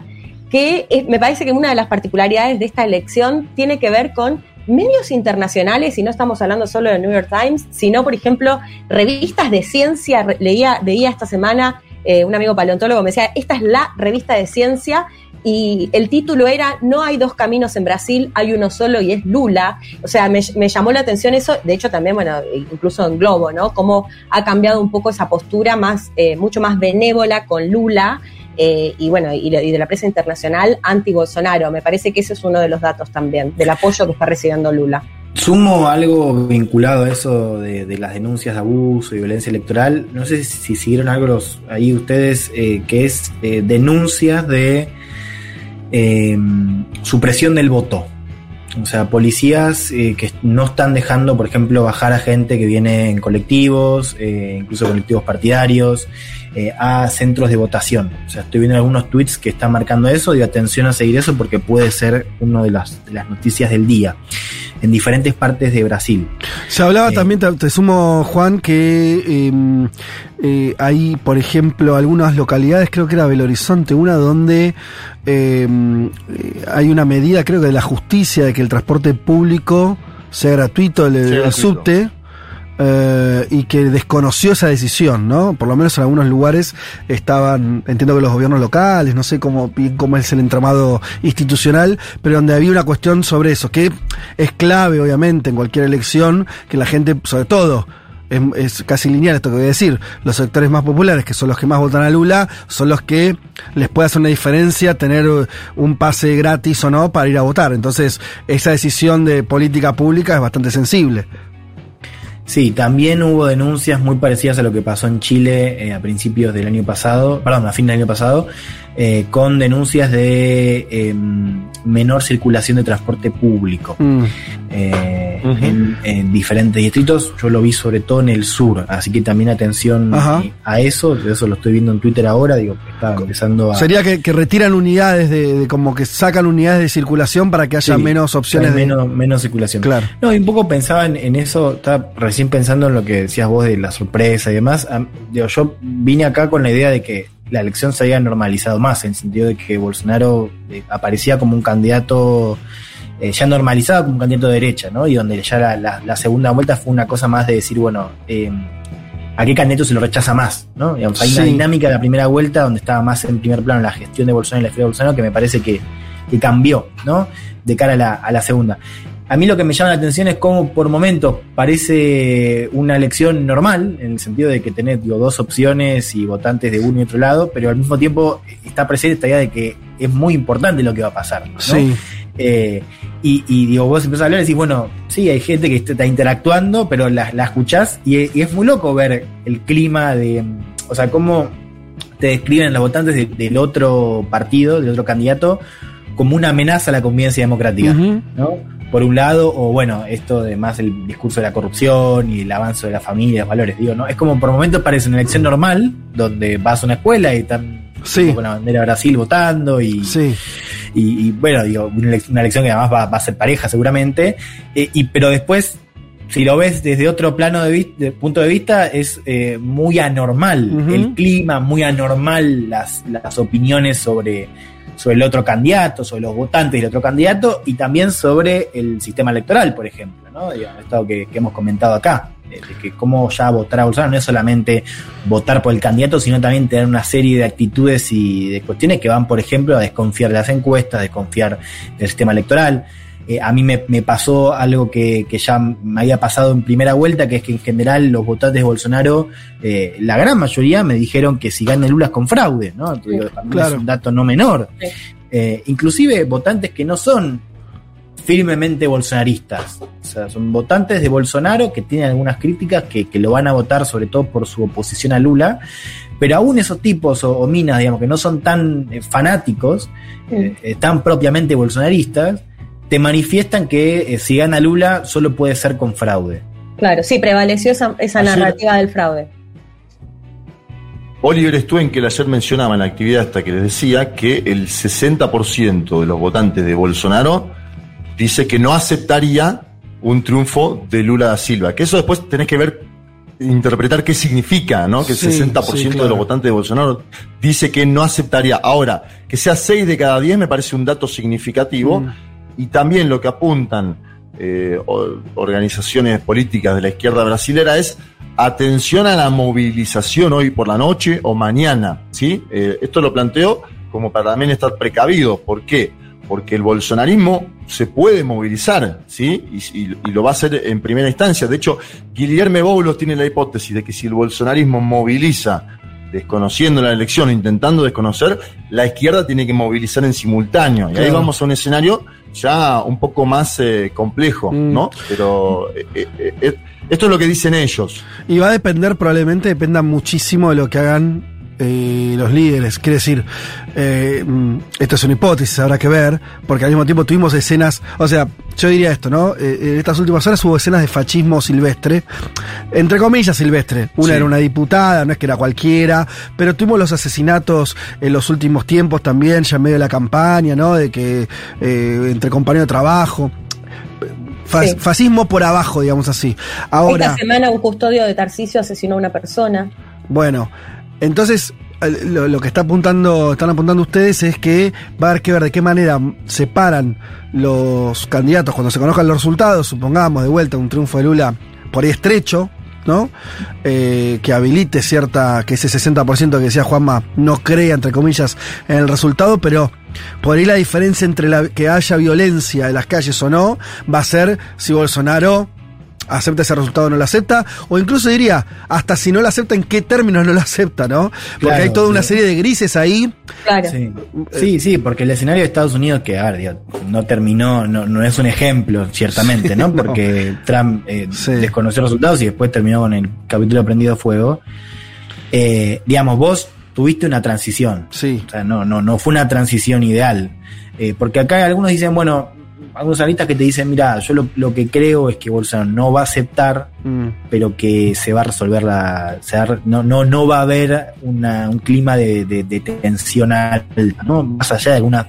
que me parece que una de las particularidades de esta elección tiene que ver con medios internacionales, y no estamos hablando solo de New York Times, sino, por ejemplo, revistas de ciencia. Leía, leía esta semana, eh, un amigo paleontólogo me decía, esta es la revista de ciencia y el título era No hay dos caminos en Brasil, hay uno solo y es Lula. O sea, me, llamó la atención eso, de hecho también, bueno, incluso en Globo, ¿no? Cómo ha cambiado un poco esa postura más, eh, mucho más benévola con Lula. Eh, y bueno, y, de la prensa internacional anti-Bolsonaro. Me parece que ese es uno de los datos también, del apoyo que está recibiendo Lula. Sumo algo vinculado a eso de, las denuncias de abuso y violencia electoral. No sé si, siguieron algo ahí ustedes, eh, que es eh, denuncias de supresión del voto. O sea, policías que no están dejando, por ejemplo, bajar a gente que viene en colectivos, incluso colectivos partidarios, eh, a centros de votación. O sea, estoy viendo algunos tweets que están marcando eso y atención a seguir eso porque puede ser una de las, noticias del día en diferentes partes de Brasil. Se hablaba eh, también, te, sumo Juan, que em, eh, hay, por ejemplo, algunas localidades, creo que era Belo Horizonte, una donde em, hay una medida, creo que de la justicia, de que el transporte público sea gratuito, el subte. Eh, y que desconoció esa decisión, ¿no? Por lo menos en algunos lugares estaban, entiendo que los gobiernos locales, no sé cómo, cómo es el entramado institucional, pero donde había una cuestión sobre eso, que es clave, obviamente, en cualquier elección, que la gente, sobre todo, es, casi lineal esto que voy a decir, los sectores más populares, que son los que más votan a Lula, son los que les puede hacer una diferencia tener un pase gratis o no para ir a votar. Entonces, esa decisión de política pública es bastante sensible. Sí, también hubo denuncias muy parecidas a lo que pasó en Chile eh, a principios del año pasado, perdón, a fin del año pasado, eh, con denuncias de em, menor circulación de transporte público mm. eh, en, diferentes distritos. Yo lo vi sobre todo en el sur, así que también atención a eso. Eso lo estoy viendo en Twitter ahora. Digo, está empezando a. Sería que, retiran unidades de, como que sacan unidades de circulación para que haya menos opciones de. Menos, menos circulación. Claro. No, y un poco pensaba en, eso, estaba recién pensando en lo que decías vos de la sorpresa y demás. Digo, yo vine acá con la idea de que la elección se había normalizado más, en el sentido de que Bolsonaro eh, aparecía como un candidato eh, ya normalizado como un candidato de derecha, ¿no? Y donde ya la, segunda vuelta fue una cosa más de decir, bueno, eh, ¿a qué candidato se lo rechaza más? ¿no? hay una dinámica de la primera vuelta donde estaba más en primer plano la gestión de Bolsonaro y la fe de Bolsonaro que me parece que, cambió, ¿no? De cara a la, a la segunda. A mí lo que me llama la atención es cómo por momentos parece una elección normal, en el sentido de que tenés dos opciones y votantes de uno y otro lado, pero al mismo tiempo está presente esta idea de que es muy importante lo que va a pasar. Sí. Eh, y, digo, vos empezás a hablar y decís, bueno, sí, hay gente que está interactuando, pero la, la escuchás y, es muy loco ver el clima de, o sea, cómo te describen los votantes del otro partido, del otro candidato, como una amenaza a la convivencia democrática, ¿no? Por un lado, o bueno, esto de más el discurso de la corrupción y el avance de la familia, los valores, digo, ¿no? Es como por momentos parece una elección normal, donde vas a una escuela y están con la bandera de Brasil votando y, y, bueno, digo, una elección que además va, a ser pareja seguramente, eh, y, pero después si lo ves desde otro plano de, punto de vista, es eh, muy anormal el clima, muy anormal las, las opiniones sobre, sobre el otro candidato, sobre los votantes del otro candidato y también sobre el sistema electoral, por ejemplo, ¿no? Esto que, hemos comentado acá, de, que cómo ya votar a Bolsonaro no es solamente votar por el candidato, sino también tener una serie de actitudes y de cuestiones que van, por ejemplo, a desconfiar de las encuestas, desconfiar del sistema electoral. Eh, a mí me, pasó algo que, ya me había pasado en primera vuelta, que es que en general los votantes de Bolsonaro, eh, la gran mayoría me dijeron que si gana Lula es con fraude, ¿no? Es un dato no menor. Eh, inclusive votantes que no son firmemente bolsonaristas. O sea, son votantes de Bolsonaro que tienen algunas críticas que, lo van a votar sobre todo por su oposición a Lula. Pero aún esos tipos o, minas, digamos, que no son tan fanáticos, tan propiamente bolsonaristas, te manifiestan que eh, si gana Lula solo puede ser con fraude. Claro, sí, prevaleció esa, narrativa del fraude. Oliver Stuen, ayer mencionaba en la actividad hasta que les decía que el 60% de los votantes de Bolsonaro dice que no aceptaría un triunfo de Lula da Silva. Que eso después tenés que ver, interpretar qué significa, ¿no? Que el 60% de los votantes de Bolsonaro dice que no aceptaría. Ahora, que sea 6 de cada 10 me parece un dato significativo. Mm y también lo que apuntan eh, organizaciones políticas de la izquierda brasilera es atención a la movilización hoy por la noche o mañana. ¿sí? Eh, esto lo planteo como para también estar precavido. ¿Por qué? Porque el bolsonarismo se puede movilizar, ¿sí? Y, y- y lo va a hacer en primera instancia. De hecho, Guillermo Boulos tiene la hipótesis de que si el bolsonarismo moviliza desconociendo la elección, intentando desconocer, la izquierda tiene que movilizar en simultáneo. Y ahí vamos a un escenario ya un poco más eh, complejo, Mm. ¿no? Pero eh, eh, eh, esto es lo que dicen ellos. Y va a depender, probablemente dependa muchísimo de lo que hagan eh, los líderes. Quiere decir, eh, mm, esto es una hipótesis, habrá que ver, porque al mismo tiempo tuvimos escenas, o sea, yo diría esto, ¿no? Eh, en estas últimas horas hubo escenas de fascismo silvestre, entre comillas silvestre. Una Sí. era una diputada, no es que era cualquiera, pero tuvimos los asesinatos en los últimos tiempos también, ya en medio de la campaña, ¿no? De que eh, entre compañeros de trabajo. Sí. Fascismo por abajo, digamos así. Ahora. Esta semana un custodio de Tarcisio asesinó a una persona. Bueno, entonces lo que está apuntando, están apuntando ustedes es que va a haber que ver de qué manera separan los candidatos cuando se conozcan los resultados, supongamos de vuelta un triunfo de Lula por ahí estrecho, ¿no? Eh, que habilite cierta, que ese 60% que decía Juanma no crea, entre comillas, en el resultado, pero por ahí la diferencia entre la, que haya violencia en las calles o no va a ser si Bolsonaro acepta ese resultado o no lo acepta, o incluso diría, hasta si no lo acepta, en qué términos no lo acepta, ¿no? Porque Claro, hay toda una serie de grises ahí. Claro. Sí. sí, sí, porque el escenario de Estados Unidos, que a ver, digo, no terminó, no, no es un ejemplo, ciertamente, ¿no? [LAUGHS] No. Porque Trump eh, Sí. desconoció los resultados y después terminó con el capítulo prendido a fuego. Eh, digamos, vos tuviste una transición. Sí. O sea, no, no, no fue una transición ideal. Eh, porque acá algunos dicen, bueno, algunos analistas que te dicen, mira, yo lo, lo que creo es que Bolsonaro no va a aceptar Mm, pero que se va a resolver la. se va no, no, no va a haber una- un clima de, de- de tensión alta, ¿no? Más allá de alguna.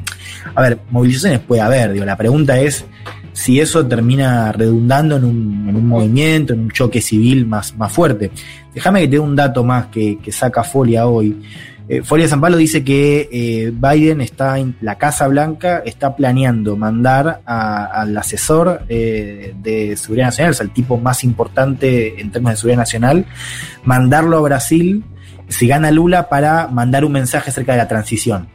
A ver, movilizaciones puede haber, digo, la pregunta es si eso termina redundando en un, en un movimiento, en un choque civil más, más fuerte. Déjame que te dé un dato más que, que saca Folia hoy. Eh, Folia de San Pablo dice que eh, Biden está en la Casa Blanca, está planeando mandar a- al asesor eh, de seguridad nacional, o sea, el tipo más importante en términos de seguridad nacional, mandarlo a Brasil si gana Lula para mandar un mensaje acerca de la transición.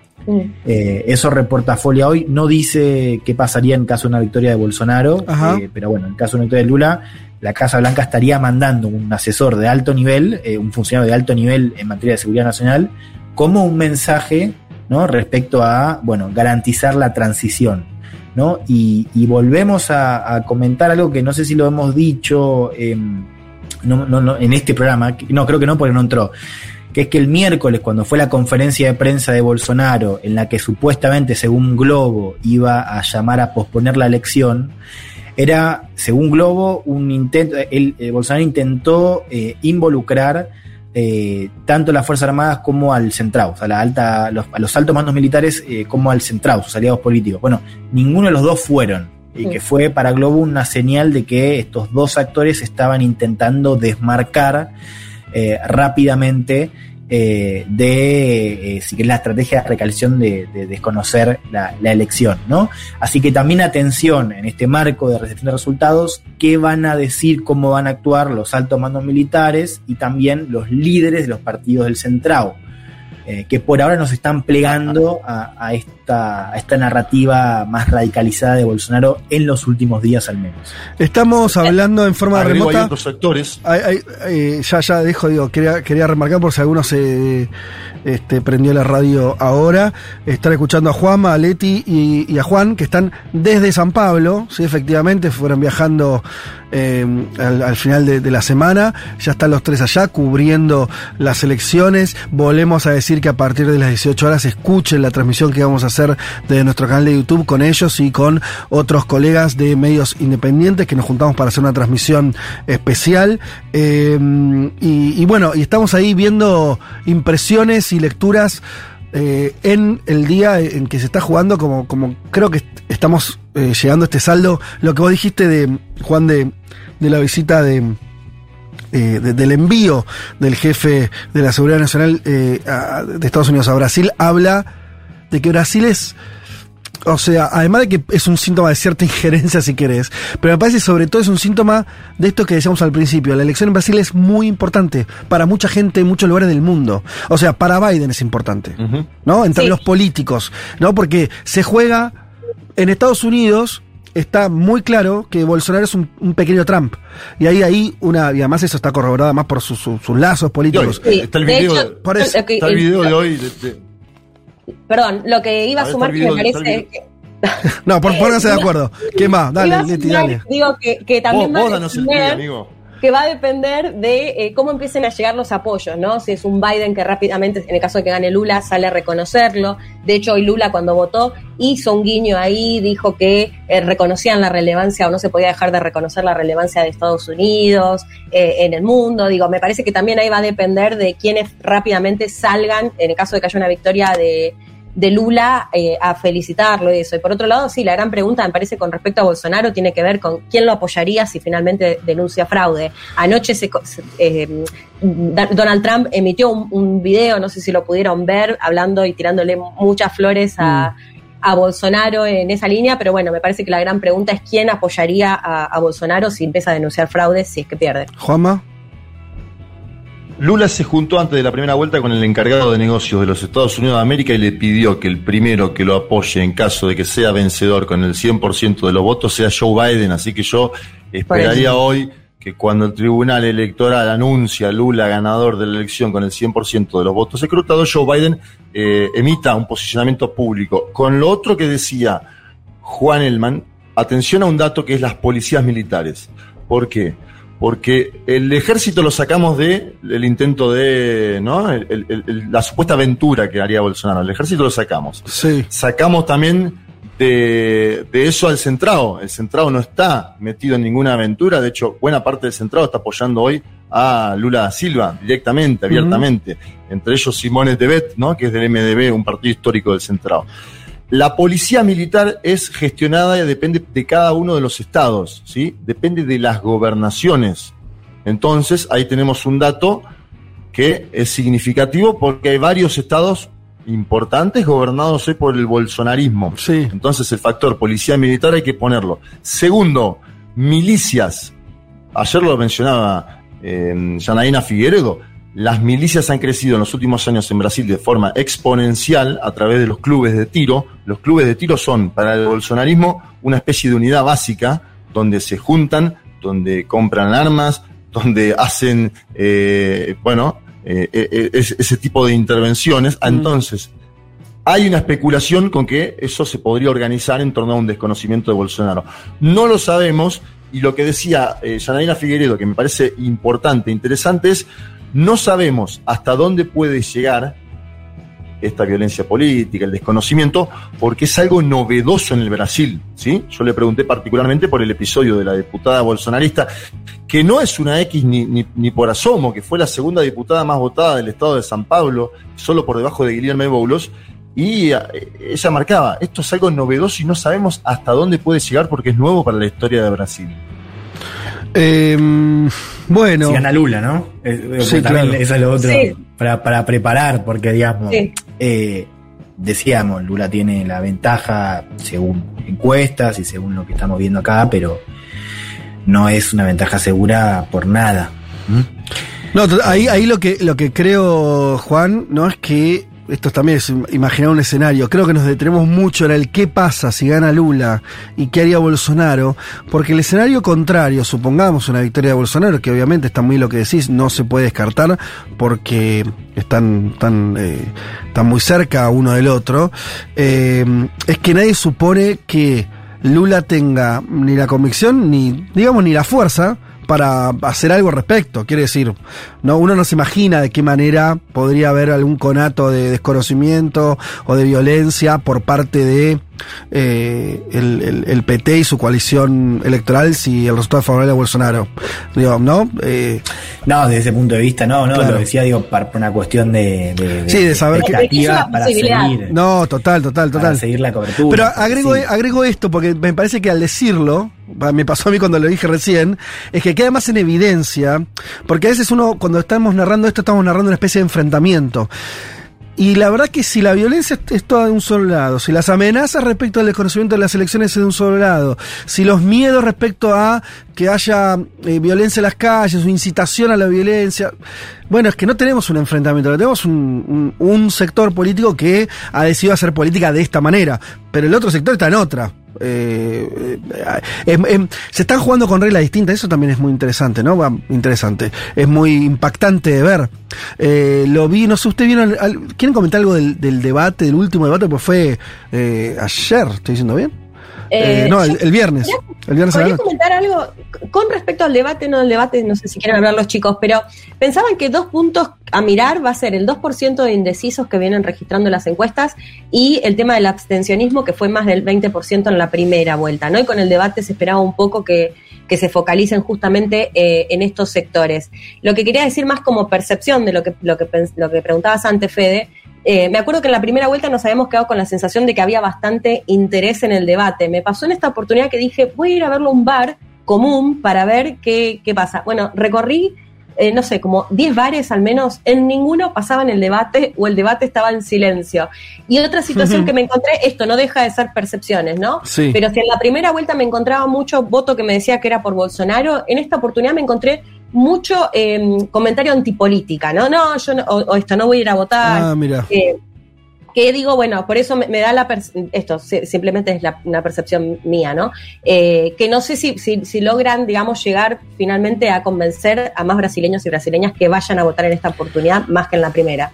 Eh, eso reporta Folia hoy. No dice qué pasaría en caso de una victoria de Bolsonaro, eh, pero bueno, en caso de una victoria de Lula, la Casa Blanca estaría mandando un asesor de alto nivel, eh, un funcionario de alto nivel en materia de seguridad nacional, como un mensaje ¿no? respecto a bueno, garantizar la transición. ¿no? Y, volvemos a, comentar algo que no sé si lo hemos dicho em, en este programa, no creo que no porque no entró, que es que el miércoles, cuando fue la conferencia de prensa de Bolsonaro, en la que supuestamente, según Globo, iba a llamar a posponer la elección, era, según Globo, un intento, el, eh, Bolsonaro intentó eh, involucrar eh, tanto a las Fuerzas Armadas como al Centrao, o sea, la alta, los- a los altos mandos militares eh, como al Centrao, sus aliados políticos. Bueno, ninguno de los dos fueron, y Sí. que fue para Globo una señal de que estos dos actores estaban intentando desmarcar eh, rápidamente eh, de, eh, la estrategia de recalificación de, de desconocer la, la elección, ¿no? Así que también atención en este marco de recepción de resultados, qué van a decir, cómo van a actuar los altos mandos militares y también los líderes de los partidos del Centrao, eh, que por ahora nos están plegando a, a esta, a esta narrativa más radicalizada de Bolsonaro en los últimos días al menos. Estamos hablando en forma Agrego, hay remota. otros actores. Ay, ay, eh, ya, ya dejo, digo, quería, quería remarcar por si alguno se este, prendió la radio ahora. Están escuchando a Juanma, a Leti y, y a Juan, que están desde San Pablo, sí, efectivamente, fueron viajando eh, al, al final de, de la semana. Ya están los tres allá cubriendo las elecciones. Volvemos a decir que a partir de las 18 horas escuchen la transmisión que vamos a hacer de nuestro canal de YouTube con ellos y con otros colegas de medios independientes que nos juntamos para hacer una transmisión especial. Eh, y, bueno, y estamos ahí viendo impresiones y lecturas eh, en el día en que se está jugando, como, como creo que est- estamos eh, llegando a este saldo. Lo que vos dijiste de Juan de, de la visita de, eh, de- del envío del jefe de la Seguridad Nacional eh, a- de Estados Unidos a Brasil, habla de que Brasil es O sea, además de que es un síntoma de cierta [LAUGHS] injerencia, si querés, pero me parece sobre todo es un síntoma de esto que decíamos al principio. La elección en Brasil es muy importante para mucha gente en muchos lugares del mundo. O sea, para Biden es importante, ¿no? En términos políticos, ¿no? Porque se juega en Estados Unidos. Está muy claro que Bolsonaro es un, un pequeño Trump. Y ahí, ahí, una, y además eso está corroborado más por sus, sus, sus lazos políticos. Sí, está el de video, hecho, por eso, está el video de hoy. de- de- Perdón, lo que iba a A ver, sumar que el me el parece [LAUGHS] No, por, pónganse de [LAUGHS] acuerdo. ¿Qué más? Dale, Leti, dale. digo que, que Vos, también va vos a danos el amigo. Que va a depender de eh, cómo empiecen a llegar los apoyos, ¿no? Si es un Biden que rápidamente, en el caso de que gane Lula, sale a reconocerlo. De hecho, hoy Lula cuando votó hizo un guiño ahí, dijo que eh, reconocían la relevancia o no se podía dejar de reconocer la relevancia de Estados Unidos eh, en el mundo. Digo, me parece que también ahí va a depender de quienes rápidamente salgan, en el caso de que haya una victoria de de Lula eh, a felicitarlo y eso. Y por otro lado, sí, la gran pregunta me parece con respecto a Bolsonaro tiene que ver con quién lo apoyaría si finalmente denuncia fraude. Anoche se, eh, Donald Trump emitió un, un video, no sé si lo pudieron ver, hablando y tirándole muchas flores a, a Bolsonaro en esa línea, pero bueno, me parece que la gran pregunta es quién apoyaría a, a Bolsonaro si empieza a denunciar fraude si es que pierde. Juanma. Lula se juntó antes de la primera vuelta con el encargado de negocios de los Estados Unidos de América y le pidió que el primero que lo apoye en caso de que sea vencedor con el 100% de los votos sea Joe Biden. Así que yo esperaría hoy que cuando el Tribunal Electoral anuncia a Lula ganador de la elección con el 100% de los votos escrutados, Joe Biden eh, emita un posicionamiento público. Con lo otro que decía Juan Elman, atención a un dato que es las policías militares. ¿Por qué? Porque el ejército lo sacamos de el intento de, ¿no? El- el- el- la supuesta aventura que haría Bolsonaro. El ejército lo sacamos. Sí. Sacamos también de, de eso al centrado. El centrado no está metido en ninguna aventura. De hecho, buena parte del centrado está apoyando hoy a Lula da Silva directamente, abiertamente. Entre ellos Simone Tebet, ¿no? que es del MDB, un partido histórico del centrado. La policía militar es gestionada y depende de cada uno de los estados, ¿sí? Depende de las gobernaciones. Entonces, ahí tenemos un dato que es significativo porque hay varios estados importantes gobernados hoy por el bolsonarismo. Sí. Entonces, el factor policía militar hay que ponerlo. Segundo, milicias. Ayer lo mencionaba eh, Janaína Figueredo. Las milicias han crecido en los últimos años en Brasil de forma exponencial a través de los clubes de tiro. Los clubes de tiro son para el bolsonarismo una especie de unidad básica donde se juntan, donde compran armas, donde hacen, eh, bueno, eh, eh, es- ese tipo de intervenciones. Entonces, hay una especulación con que eso se podría organizar en torno a un desconocimiento de Bolsonaro. No lo sabemos y lo que decía Janaína Figueredo, que me parece importante, interesante, es no sabemos hasta dónde puede llegar esta violencia política, el desconocimiento, porque es algo novedoso en el Brasil, ¿sí? Yo le pregunté particularmente por el episodio de la diputada bolsonarista, que no es una X ni, ni, por asomo, que fue la segunda diputada más votada del estado de San Pablo, solo por debajo de Guillermo Boulos, y eh, ella marcaba, esto es algo novedoso y no sabemos hasta dónde puede llegar porque es nuevo para la historia de Brasil. Eh, bueno. Si gana Lula, ¿no? Eh, eh, Sí, claro. Es lo otro. Sí. Para, para preparar, porque digamos, Sí. eh, decíamos, Lula tiene la ventaja según encuestas y según lo que estamos viendo acá, pero no es una ventaja segura por nada. ¿Mm? No, ahí, ahí lo que lo que creo, Juan, no es que esto también es imaginar un escenario. Creo que nos detenemos mucho en el qué pasa si gana Lula y qué haría Bolsonaro, porque el escenario contrario, supongamos una victoria de Bolsonaro, que obviamente está muy lo que decís, no se puede descartar porque están tan eh, están muy cerca uno del otro. eh, es que nadie supone que Lula tenga ni la convicción ni digamos ni la fuerza para hacer algo al respecto. Quiere decir, no, uno no se imagina de qué manera podría haber algún conato de desconocimiento o de violencia por parte de eh, el, el- el PT y su coalición electoral si el resultado es favorable a Bolsonaro. Digo, ¿no? Eh, No, desde ese punto de vista, no, no, Claro. lo decía, digo, para por una cuestión de, de, Sí, de saber que- para seguir, no, total, total, para total. seguir la cobertura. Pero agrego, Sí. agrego esto, porque me parece que al decirlo, me pasó a mí cuando lo dije recién, es que queda más en evidencia, porque a veces uno, cuando estamos narrando esto, estamos narrando una especie de enfrentamiento. Y la verdad que si la violencia es toda de un solo lado, si las amenazas respecto al desconocimiento de las elecciones es de un solo lado, si los miedos respecto a que haya eh, violencia en las calles o incitación a la violencia, bueno, es que no tenemos un enfrentamiento, tenemos un, un sector político que ha decidido hacer política de esta manera, pero el otro sector está en otra. Eh, eh, se están jugando con reglas distintas, eso también es muy interesante, ¿no? Interesante. Es muy impactante de ver. Eh, lo vi, no sé, usted vieron. ¿Quieren comentar algo del, debate, del último debate? Pues fue ayer, ¿estoy diciendo bien? No, el, viernes. El viernes ¿Podría comentar algo con respecto al debate? No, el debate, no sé si quieren hablar los chicos, pero pensaban que dos puntos a mirar va a ser el 2% de indecisos que vienen registrando las encuestas y el tema del abstencionismo, que fue más del 20% en la primera vuelta, ¿no? Y con el debate se esperaba un poco que, que se focalicen justamente eh, en estos sectores. Lo que quería decir más como percepción de lo que, lo que, lo que preguntabas antes, Fede, eh, me acuerdo que en la primera vuelta nos habíamos quedado con la sensación de que había bastante interés en el debate. Me pasó en esta oportunidad que dije, voy a ir a verlo a un bar común para ver qué, qué pasa. Bueno, recorrí eh, no sé, como 10 bares al menos, en ninguno pasaban el debate o el debate estaba en silencio. Y otra situación que me encontré, esto no deja de ser percepciones, ¿no? Sí. Pero si en la primera vuelta me encontraba mucho voto que me decía que era por Bolsonaro, en esta oportunidad me encontré mucho eh, comentario antipolítica, ¿no? No, yo no, o, esto, no voy a ir a votar. Ah, mira. Eh, que digo, bueno, por eso me, da la esto simplemente es la, una percepción mía, ¿no? Eh, que no sé si, si, logran, digamos, llegar finalmente a convencer a más brasileños y brasileñas que vayan a votar en esta oportunidad más que en la primera.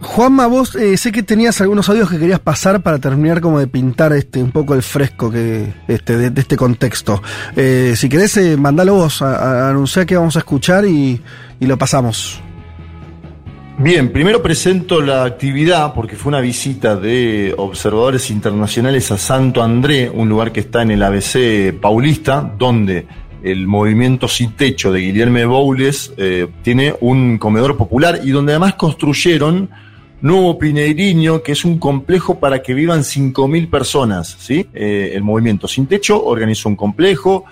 Juanma, vos eh, sé que tenías algunos audios que querías pasar para terminar como de pintar este un poco el fresco que este de, este contexto. Eh, si querés, eh, mandalo vos a, que vamos a escuchar y, y lo pasamos. Bien, primero presento la actividad porque fue una visita de observadores internacionales a Santo André, un lugar que está en el ABC paulista, donde el movimiento Sin Techo de Guillermo Boules eh, tiene un comedor popular y donde además construyeron Nuevo Pineirinho, que es un complejo para que vivan 5.000 personas. ¿sí? Eh, el movimiento Sin Techo organizó un complejo,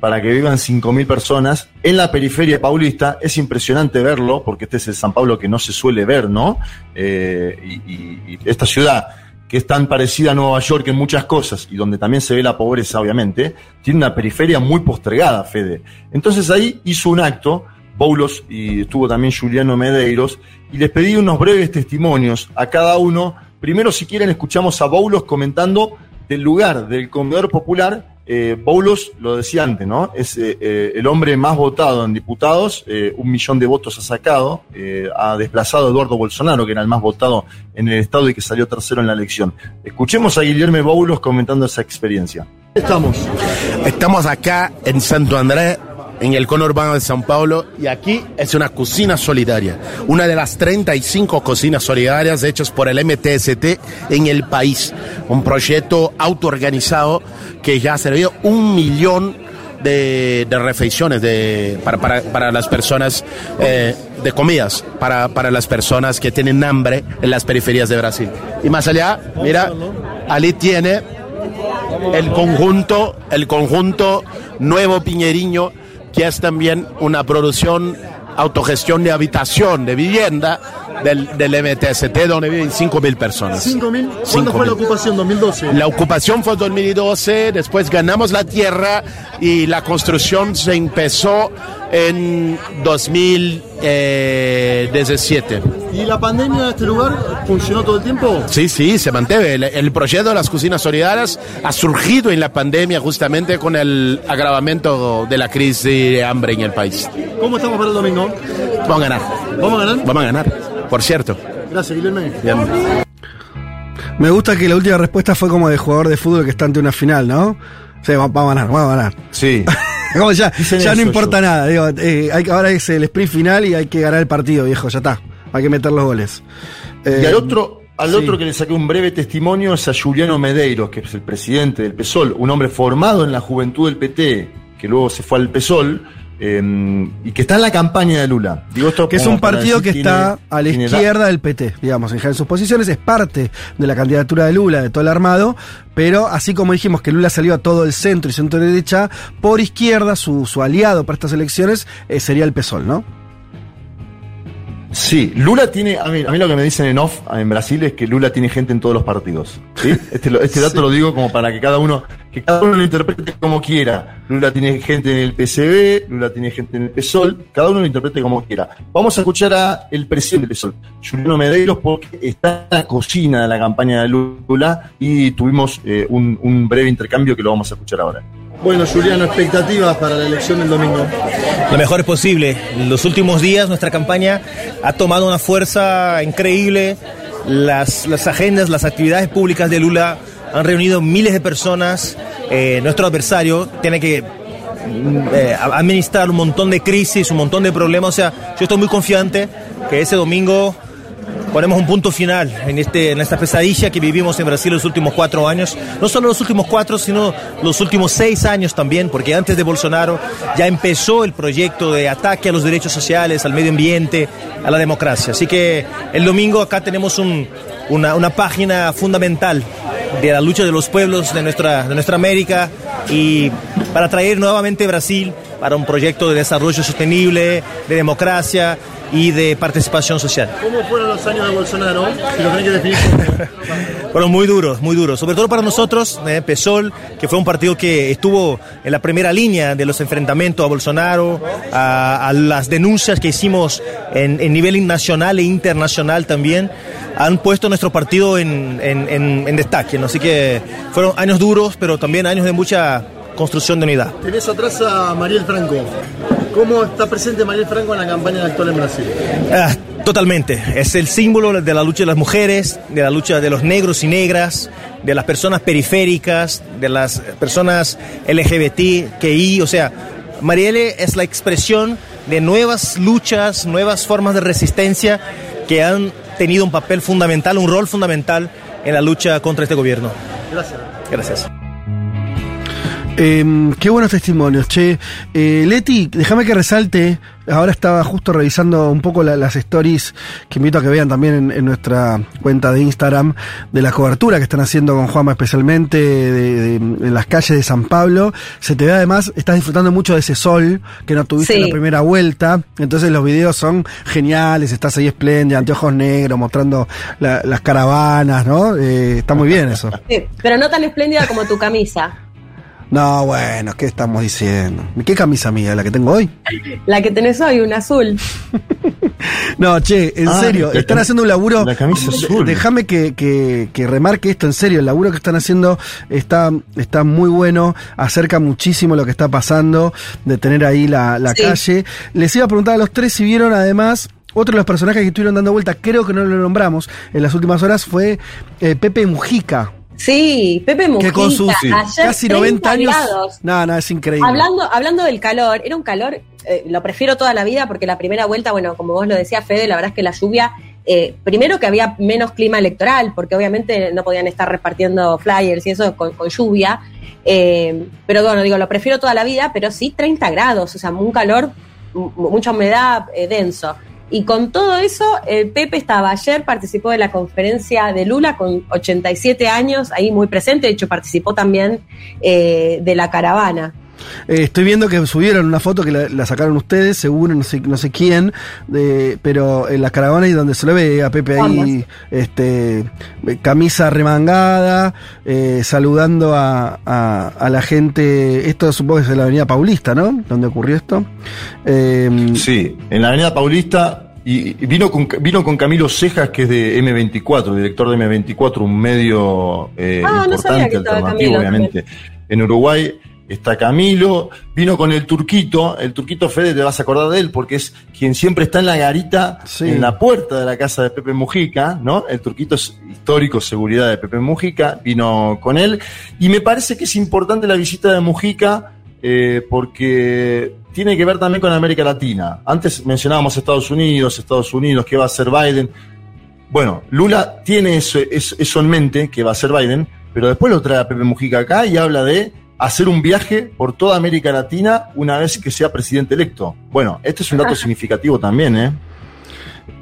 para que vivan 5.000 personas en la periferia paulista. Es impresionante verlo, porque este es el San Pablo que no se suele ver, ¿no? Eh, y, esta ciudad, que es tan parecida a Nueva York en muchas cosas, y donde también se ve la pobreza, obviamente, tiene una periferia muy postergada, Fede. Entonces ahí hizo un acto, Paulos, y estuvo también Juliano Medeiros, y les pedí unos breves testimonios a cada uno. Primero, si quieren, escuchamos a Boulos comentando del lugar del comedor popular eh, Boulos, lo decía antes, ¿no? Es eh, eh, el hombre más votado en diputados, un millón de votos ha sacado, ha desplazado a Eduardo Bolsonaro, que era el más votado en el Estado y que salió tercero en la elección. Escuchemos a Guillermo Boulos comentando esa experiencia. Estamos. Estamos acá en Santo Andrés, en el conurbano de San Paulo y aquí es una cocina solidaria, una de las 35 cocinas solidarias hechas por el MTST en el país, un proyecto autoorganizado que ya ha servido un millón de, de refeiciones de, para, para, para las personas, eh, de comidas, para, para las personas que tienen hambre en las periferias de Brasil. Y más allá, mira, Ali tiene el conjunto, el conjunto Nuevo Piñeriño, que es también una producción autogestión de habitación, de vivienda del, del MTST, donde viven 5.000 personas. ¿5.000? ¿Cuándo fue la ocupación? ¿2012? La ocupación fue 2012, después ganamos la tierra y la construcción se empezó en 2017. ¿Y la pandemia de este lugar funcionó todo el tiempo? Sí, sí, se mantiene. El, proyecto de las cocinas solidarias ha surgido en la pandemia justamente con el agravamiento de la crisis de hambre en el país. ¿Cómo estamos para el domingo? Vamos a ganar. ¿Vamos a ganar? Vamos a ganar, por cierto. Gracias, Guillermo. Me gusta que la última respuesta fue como de jugador de fútbol que está ante una final, ¿no? Sí, vamos a ganar, vamos a ganar. Sí. [LAUGHS] ya, ya no importa nada. Digo, eh, hay, ahora es el sprint final y hay que ganar el partido, viejo. Ya está. Hay que meter los goles. y al eh, otro, al otro que le saqué un breve testimonio es a Juliano Medeiros, que es el presidente del PSOL, un hombre formado en la juventud del PT, que luego se fue al PSOL Em, y que está en la campaña de Lula. Digo esto que es un partido que está a la izquierda del PT, digamos, en sus posiciones, es parte de la candidatura de Lula, de todo el armado, pero así como dijimos que Lula salió a todo el centro y centro derecha, por izquierda, su, aliado para estas elecciones eh, sería el PSOL, ¿no? Sí, Lula tiene, a mí, a mí lo que me dicen en off en Brasil es que Lula tiene gente en todos los partidos. ¿sí? [LAUGHS] Este, este dato lo digo como para que cada uno, que cada uno lo interprete como quiera. Lula tiene gente en el PCB, Lula tiene gente en el PSOL, cada uno lo interprete como quiera. Vamos a escuchar a el presidente del PSOL, Juliano Medeiros, porque está en la cocina de la campaña de Lula y tuvimos eh, un, un breve intercambio que lo vamos a escuchar ahora. Bueno, Juliano, expectativas para la elección del domingo. lo mejor es posible. En los últimos días nuestra campaña ha tomado una fuerza increíble. Las, agendas, las actividades públicas de Lula han reunido miles de personas. Eh, nuestro adversario tiene que mm, eh, administrar un montón de crisis, un montón de problemas. O sea, yo estoy muy confiante que ese domingo ponemos un punto final en, este, en esta pesadilla que vivimos en Brasil los últimos cuatro años. No solo los últimos cuatro, sino los últimos seis años también, porque antes de Bolsonaro ya empezó el proyecto de ataque a los derechos sociales, al medio ambiente, a la democracia. Así que el domingo acá tenemos un- una, una página fundamental de la lucha de los pueblos de nuestra, de nuestra América y para traer nuevamente Brasil para un proyecto de desarrollo sostenible, de democracia y de participación social. ¿Cómo fueron los años de Bolsonaro? Si lo que definir [LAUGHS] Fueron muy duros, muy duros. Sobre todo para nosotros, eh, PSOL, que fue un partido que estuvo en la primera línea de los enfrentamientos a Bolsonaro, a, a las denuncias que hicimos en, en nivel nacional e internacional también, han puesto nuestro partido en, en- en- en destaque. ¿no? Así que fueron años duros, pero también años de mucha construcción de unidad. Tenés atrás a Mariel Franco. ¿Cómo está presente Mariel Franco en la campaña actual en Brasil? Ah, totalmente. Es el símbolo de la lucha de las mujeres, de la lucha de los negros y negras, de las personas periféricas, de las personas LGBTQI. O sea, Marielle es la expresión de nuevas luchas, nuevas formas de resistencia que han tenido un papel fundamental, un rol fundamental en la lucha contra este gobierno. Gracias. Gracias. Eh, qué buenos testimonios, che. Eh, Leti, déjame que resalte. Ahora estaba justo revisando un poco la- las stories que invito a que vean también en, en nuestra cuenta de Instagram de la cobertura que están haciendo con Juanma, especialmente de, de- en las calles de San Pablo. Se te ve además, estás disfrutando mucho de ese sol que no tuviste Sí. en la primera vuelta. Entonces los videos son geniales, estás ahí espléndida, anteojos negros, mostrando la- las caravanas, ¿no? Eh, está muy bien eso. Sí, pero no tan espléndida como tu camisa. No, bueno, ¿qué estamos diciendo? ¿Qué camisa mía? ¿La que tengo hoy? La que tenés hoy, un azul. [LAUGHS] No, che, en Ah, serio, la están haciendo un laburo. la camisa azul. Déjame que, que- que remarque esto en serio. El laburo que están haciendo está, está muy bueno, acerca muchísimo lo que está pasando, de tener ahí la, la Sí. calle. Les iba a preguntar a los tres si vieron además. Otro de los personajes que estuvieron dando vuelta, creo que no lo nombramos en las últimas horas, fue eh, Pepe Mujica. Sí, Pepe Mujica. Que con sus ayer casi 90 años. No, no, es increíble. Hablando, hablando del calor, era un calor, eh, lo prefiero toda la vida porque la primera vuelta, bueno, como vos lo decías, Fede, la verdad es que la lluvia, eh, primero que había menos clima electoral, porque obviamente no podían estar repartiendo flyers y eso con, con lluvia, eh, pero bueno, digo, lo prefiero toda la vida, pero sí 30 grados, o sea, un calor, mucha humedad, eh, denso. Y con todo eso, eh, Pepe estaba ayer, participó de la conferencia de Lula con 87 años, ahí muy presente, de hecho participó también eh, de la caravana. Eh, estoy viendo que subieron una foto que la, la sacaron ustedes, seguro, no sé, no sé quién, de, pero en la caravana y donde se le ve a Pepe ahí, este, camisa remangada, eh, saludando a, a- a la gente. Esto supongo que es en la Avenida Paulista, ¿no? Donde ocurrió esto. Eh, Sí, en la Avenida Paulista y, vino con vino con Camilo Cejas, que es de M24, director de M24, un medio eh, Ah, no importante, estaba alternativo, Camilo obviamente. En Uruguay está Camilo, vino con el Turquito, el Turquito Fede, te vas a acordar de él, porque es quien siempre está en la garita, Sí. en la puerta de la casa de Pepe Mujica, ¿no? El Turquito es histórico, seguridad de Pepe Mujica, vino con él, y me parece que es importante la visita de Mujica, eh, porque tiene que ver también con América Latina. Antes mencionábamos Estados Unidos, Estados Unidos, qué va a hacer Biden. Bueno, Lula tiene eso, eso- eso en mente, que va a hacer Biden, pero después lo trae a Pepe Mujica acá y habla de hacer un viaje por toda América Latina una vez que sea presidente electo. Bueno, este es un dato significativo también, ¿eh?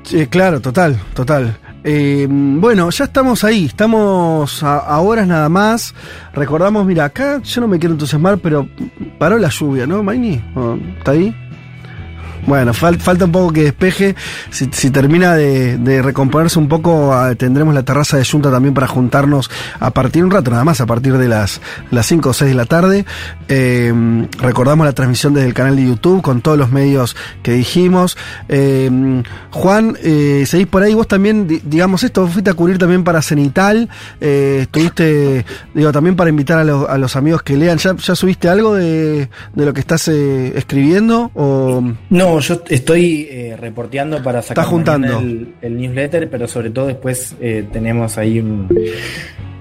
Sí, claro, total, total. Eh, bueno, ya estamos ahí, estamos a, a horas nada más. Recordamos, mira, acá yo no me quiero entusiasmar, pero paró la lluvia, ¿no, Maini? ¿O ¿Está ahí? Bueno, fal- falta un poco que despeje. Si, si termina de, de recomponerse un poco, ah, tendremos la terraza de Junta también para juntarnos a partir un rato, nada más, a partir de las, las 5 o 6 de la tarde. Eh, recordamos la transmisión desde el canal de YouTube con todos los medios que dijimos. Eh, Juan, eh, seguís por ahí, vos también, di- digamos esto, fuiste a cubrir también para Cenital, eh, estuviste, digo, también para invitar a, los- a los amigos que lean. ¿Ya, ya subiste algo de, de lo que estás eh, escribiendo? O... No, yo estoy eh, reporteando para sacar juntando. El, el newsletter, pero sobre todo después eh, tenemos ahí un-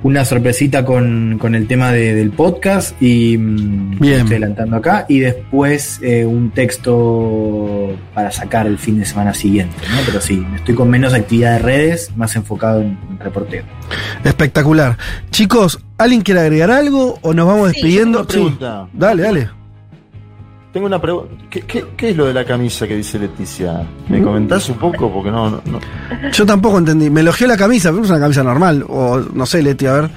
una sorpresita con, con el tema de- del podcast y mm, Bien. estoy adelantando acá y después eh, un texto para sacar el fin de semana siguiente, ¿no? Pero sí, estoy con menos actividad de redes, más enfocado en, en reporteo. Espectacular. Chicos, ¿alguien quiere agregar algo o nos vamos Sí, despidiendo? Sí. Dale, dale. Tengo una pregunta. ¿Qué, qué, qué es lo de la camisa que dice Leticia? ¿Me comentás un poco? Porque no, no, no. Yo tampoco entendí. Me elogió la camisa, pero es una camisa normal. O no sé, Leti, a ver.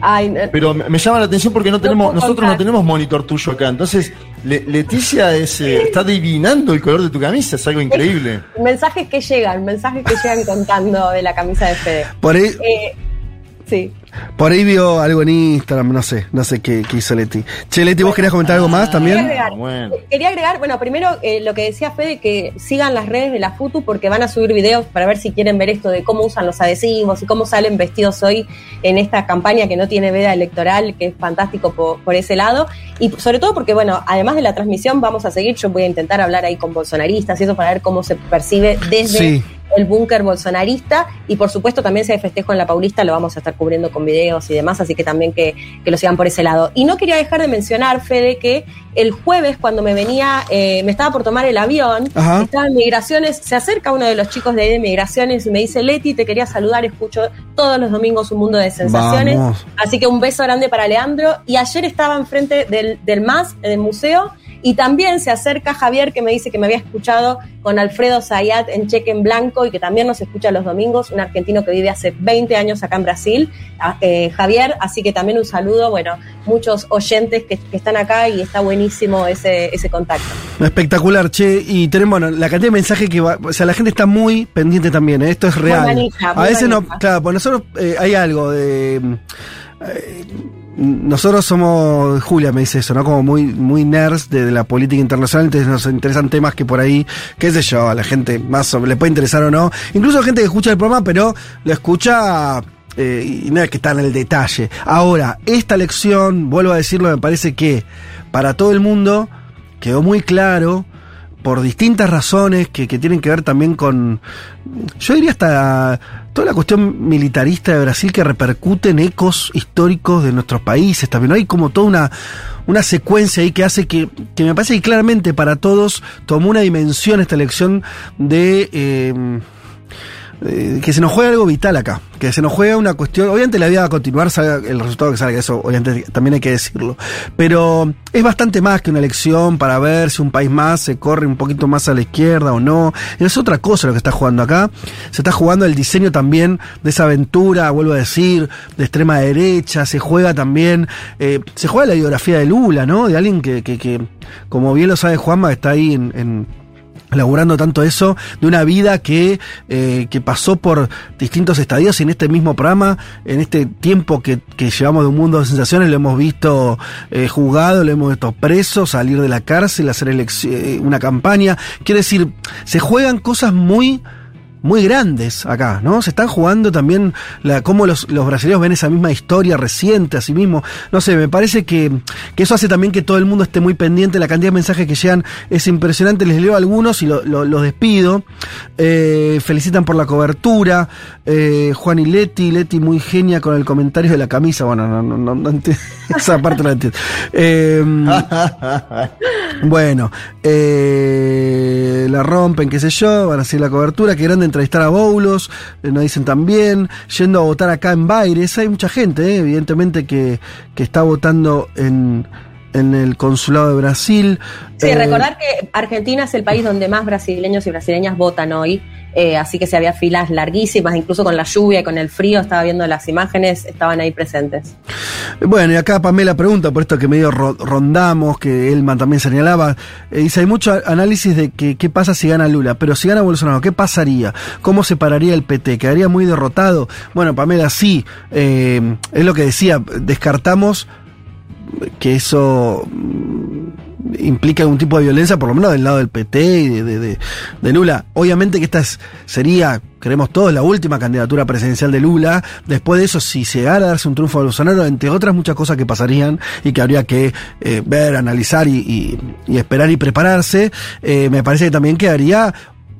Ay, no- Pero me me llama la atención porque no tenemos, nosotros contar. no tenemos monitor tuyo acá. Entonces, Le- Leticia es, eh, está adivinando el color de tu camisa, es algo increíble. mensajes que llegan, mensajes que llegan contando de la camisa de Fede. Por ahí, Eh, sí. Por ahí vio algo en Instagram, no sé, no sé qué, qué hizo Leti. Che, Leti, ¿vos querías comentar algo más Quería también? agregar, bueno. quería agregar, bueno, primero eh, lo que decía Fede, que sigan las redes de la FUTU porque van a subir videos para ver si quieren ver esto de cómo usan los adhesivos y cómo salen vestidos hoy en esta campaña que no tiene veda electoral, que es fantástico por, por ese lado. Y sobre todo porque, bueno, además de la transmisión vamos a seguir, yo voy a intentar hablar ahí con bolsonaristas y eso para ver cómo se percibe desde Sí. El búnker bolsonarista y por supuesto también hay festejo en la Paulista lo vamos a estar cubriendo con videos y demás, así que también que, que lo sigan por ese lado. Y no quería dejar de mencionar, Fede, que el jueves cuando me venía, eh, me estaba por tomar el avión, Ajá. estaba en migraciones, se acerca uno de los chicos de ahí de migraciones y me dice, Leti, te quería saludar, escucho todos los domingos un mundo de sensaciones. Vamos. Así que un beso grande para Leandro. Y ayer estaba enfrente del, del MAS, del museo, y también se acerca Javier, que me dice que me había escuchado con Alfredo Zayat en Cheque en Blanco y que también nos escucha los domingos, un argentino que vive hace 20 años acá en Brasil. Ah, eh, Javier, así que también un saludo. Bueno, muchos oyentes que, que están acá y está buenísimo ese, ese contacto. Espectacular, che. Y tenemos bueno, la cantidad de mensajes que va. O sea, la gente está muy pendiente también, ¿eh? esto es real. manija, a veces no. Claro, pues nosotros eh, hay algo de. Eh, nosotros somos, Julia me dice eso, ¿no? Como muy, muy nerds de, la política internacional, entonces nos interesan temas que por ahí, qué sé yo, a la gente más le puede interesar o no. Incluso gente que escucha el programa, pero lo escucha eh, y no es que está en el detalle. Ahora, esta lección, vuelvo a decirlo, me parece que para todo el mundo quedó muy claro por distintas razones que, que tienen que ver también con, yo diría hasta toda la cuestión militarista de Brasil que repercute en ecos históricos de nuestros países también. Hay como toda una, una secuencia ahí que hace que, que me parece que claramente para todos tomó una dimensión esta elección de... eh, eh, que se nos juega algo vital acá, que se nos juega una cuestión, obviamente la vida va a continuar, salga el resultado que salga, eso obviamente también hay que decirlo, pero es bastante más que una elección para ver si un país más se corre un poquito más a la izquierda o no, es otra cosa lo que está jugando acá, se está jugando el diseño también de esa aventura, vuelvo a decir, de extrema derecha, se juega también, eh, se juega la biografía de Lula, ¿no? De alguien que, que, que como bien lo sabe Juanma, está ahí en- en laburando tanto eso, de una vida que, eh, que pasó por distintos estadios y en este mismo programa, en este tiempo que, que llevamos de un mundo de sensaciones, lo hemos visto eh, juzgado, lo hemos visto preso, salir de la cárcel, hacer eh, una campaña. Quiere decir, se juegan cosas muy muy grandes acá, ¿no? Se están jugando también la, cómo los, los brasileños ven esa misma historia reciente a sí mismo. No sé, me parece que, que eso hace también que todo el mundo esté muy pendiente. La cantidad de mensajes que llegan es impresionante. Les leo algunos y lo- lo- los despido. Eh, felicitan por la cobertura. Eh, Juan y Leti, Leti muy genia con el comentario de la camisa. Bueno, no, no, no, no enti- [LAUGHS] esa parte no la entiendo. Eh, [LAUGHS] bueno, la rompen, qué sé yo, van a hacer la cobertura, qué grande entrevistar a Boulos, eh, nos dicen también, yendo a votar acá en Baires, hay mucha gente, eh, evidentemente, que, que está votando en, en el consulado de Brasil. Sí, Eh, recordar que Argentina es el país donde más brasileños y brasileñas votan hoy, eh, así que se había filas larguísimas, incluso con la lluvia y con el frío, estaba viendo las imágenes, estaban ahí presentes. Bueno, y acá Pamela pregunta por esto que medio ro- rondamos, que Elman también señalaba. Eh, dice, hay mucho análisis de que, qué pasa si gana Lula, pero si gana Bolsonaro, ¿qué pasaría? ¿Cómo se pararía el PT? ¿Quedaría muy derrotado? Bueno, Pamela, sí, eh, es lo que decía, descartamos que eso mm, implica algún tipo de violencia, por lo menos del lado del PT y de, de- Lula. Obviamente que esta es- sería, creemos todos, la última candidatura presidencial de Lula. Después de eso, si llegara a darse un triunfo a Bolsonaro, entre otras muchas cosas que pasarían y que habría que eh, ver, analizar y, y- y esperar y prepararse, eh, me parece que también quedaría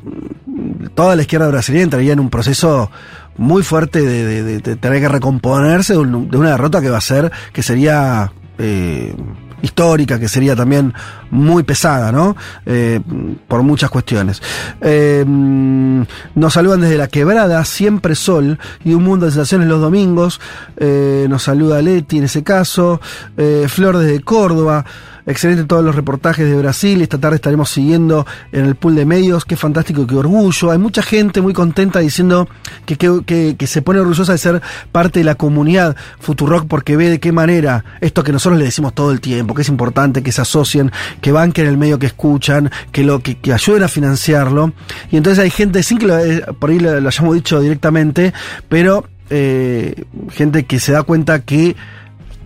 mm, toda la izquierda brasileña entraría en un proceso muy fuerte de, tener que recomponerse de una derrota que va a ser, que sería eh, histórica, que sería también muy pesada, ¿no? Eh, por muchas cuestiones. Eh, nos saludan desde la quebrada, siempre sol y un mundo de sensaciones los domingos. Nos saluda Leti en ese caso. Flor desde Córdoba. Excelente todos los reportajes de Brasil. Esta tarde estaremos siguiendo en el pool de medios. Qué fantástico qué orgullo. Hay mucha gente muy contenta diciendo que, que, que- se pone orgullosa de ser parte de la comunidad Futurock porque ve de qué manera esto que nosotros le decimos todo el tiempo, que es importante que se asocien, que banquen el medio que escuchan, que lo que, que ayuden a financiarlo. Y entonces hay gente, sin que lo, eh, por ahí lo, lo hayamos dicho directamente, pero eh, gente que se da cuenta que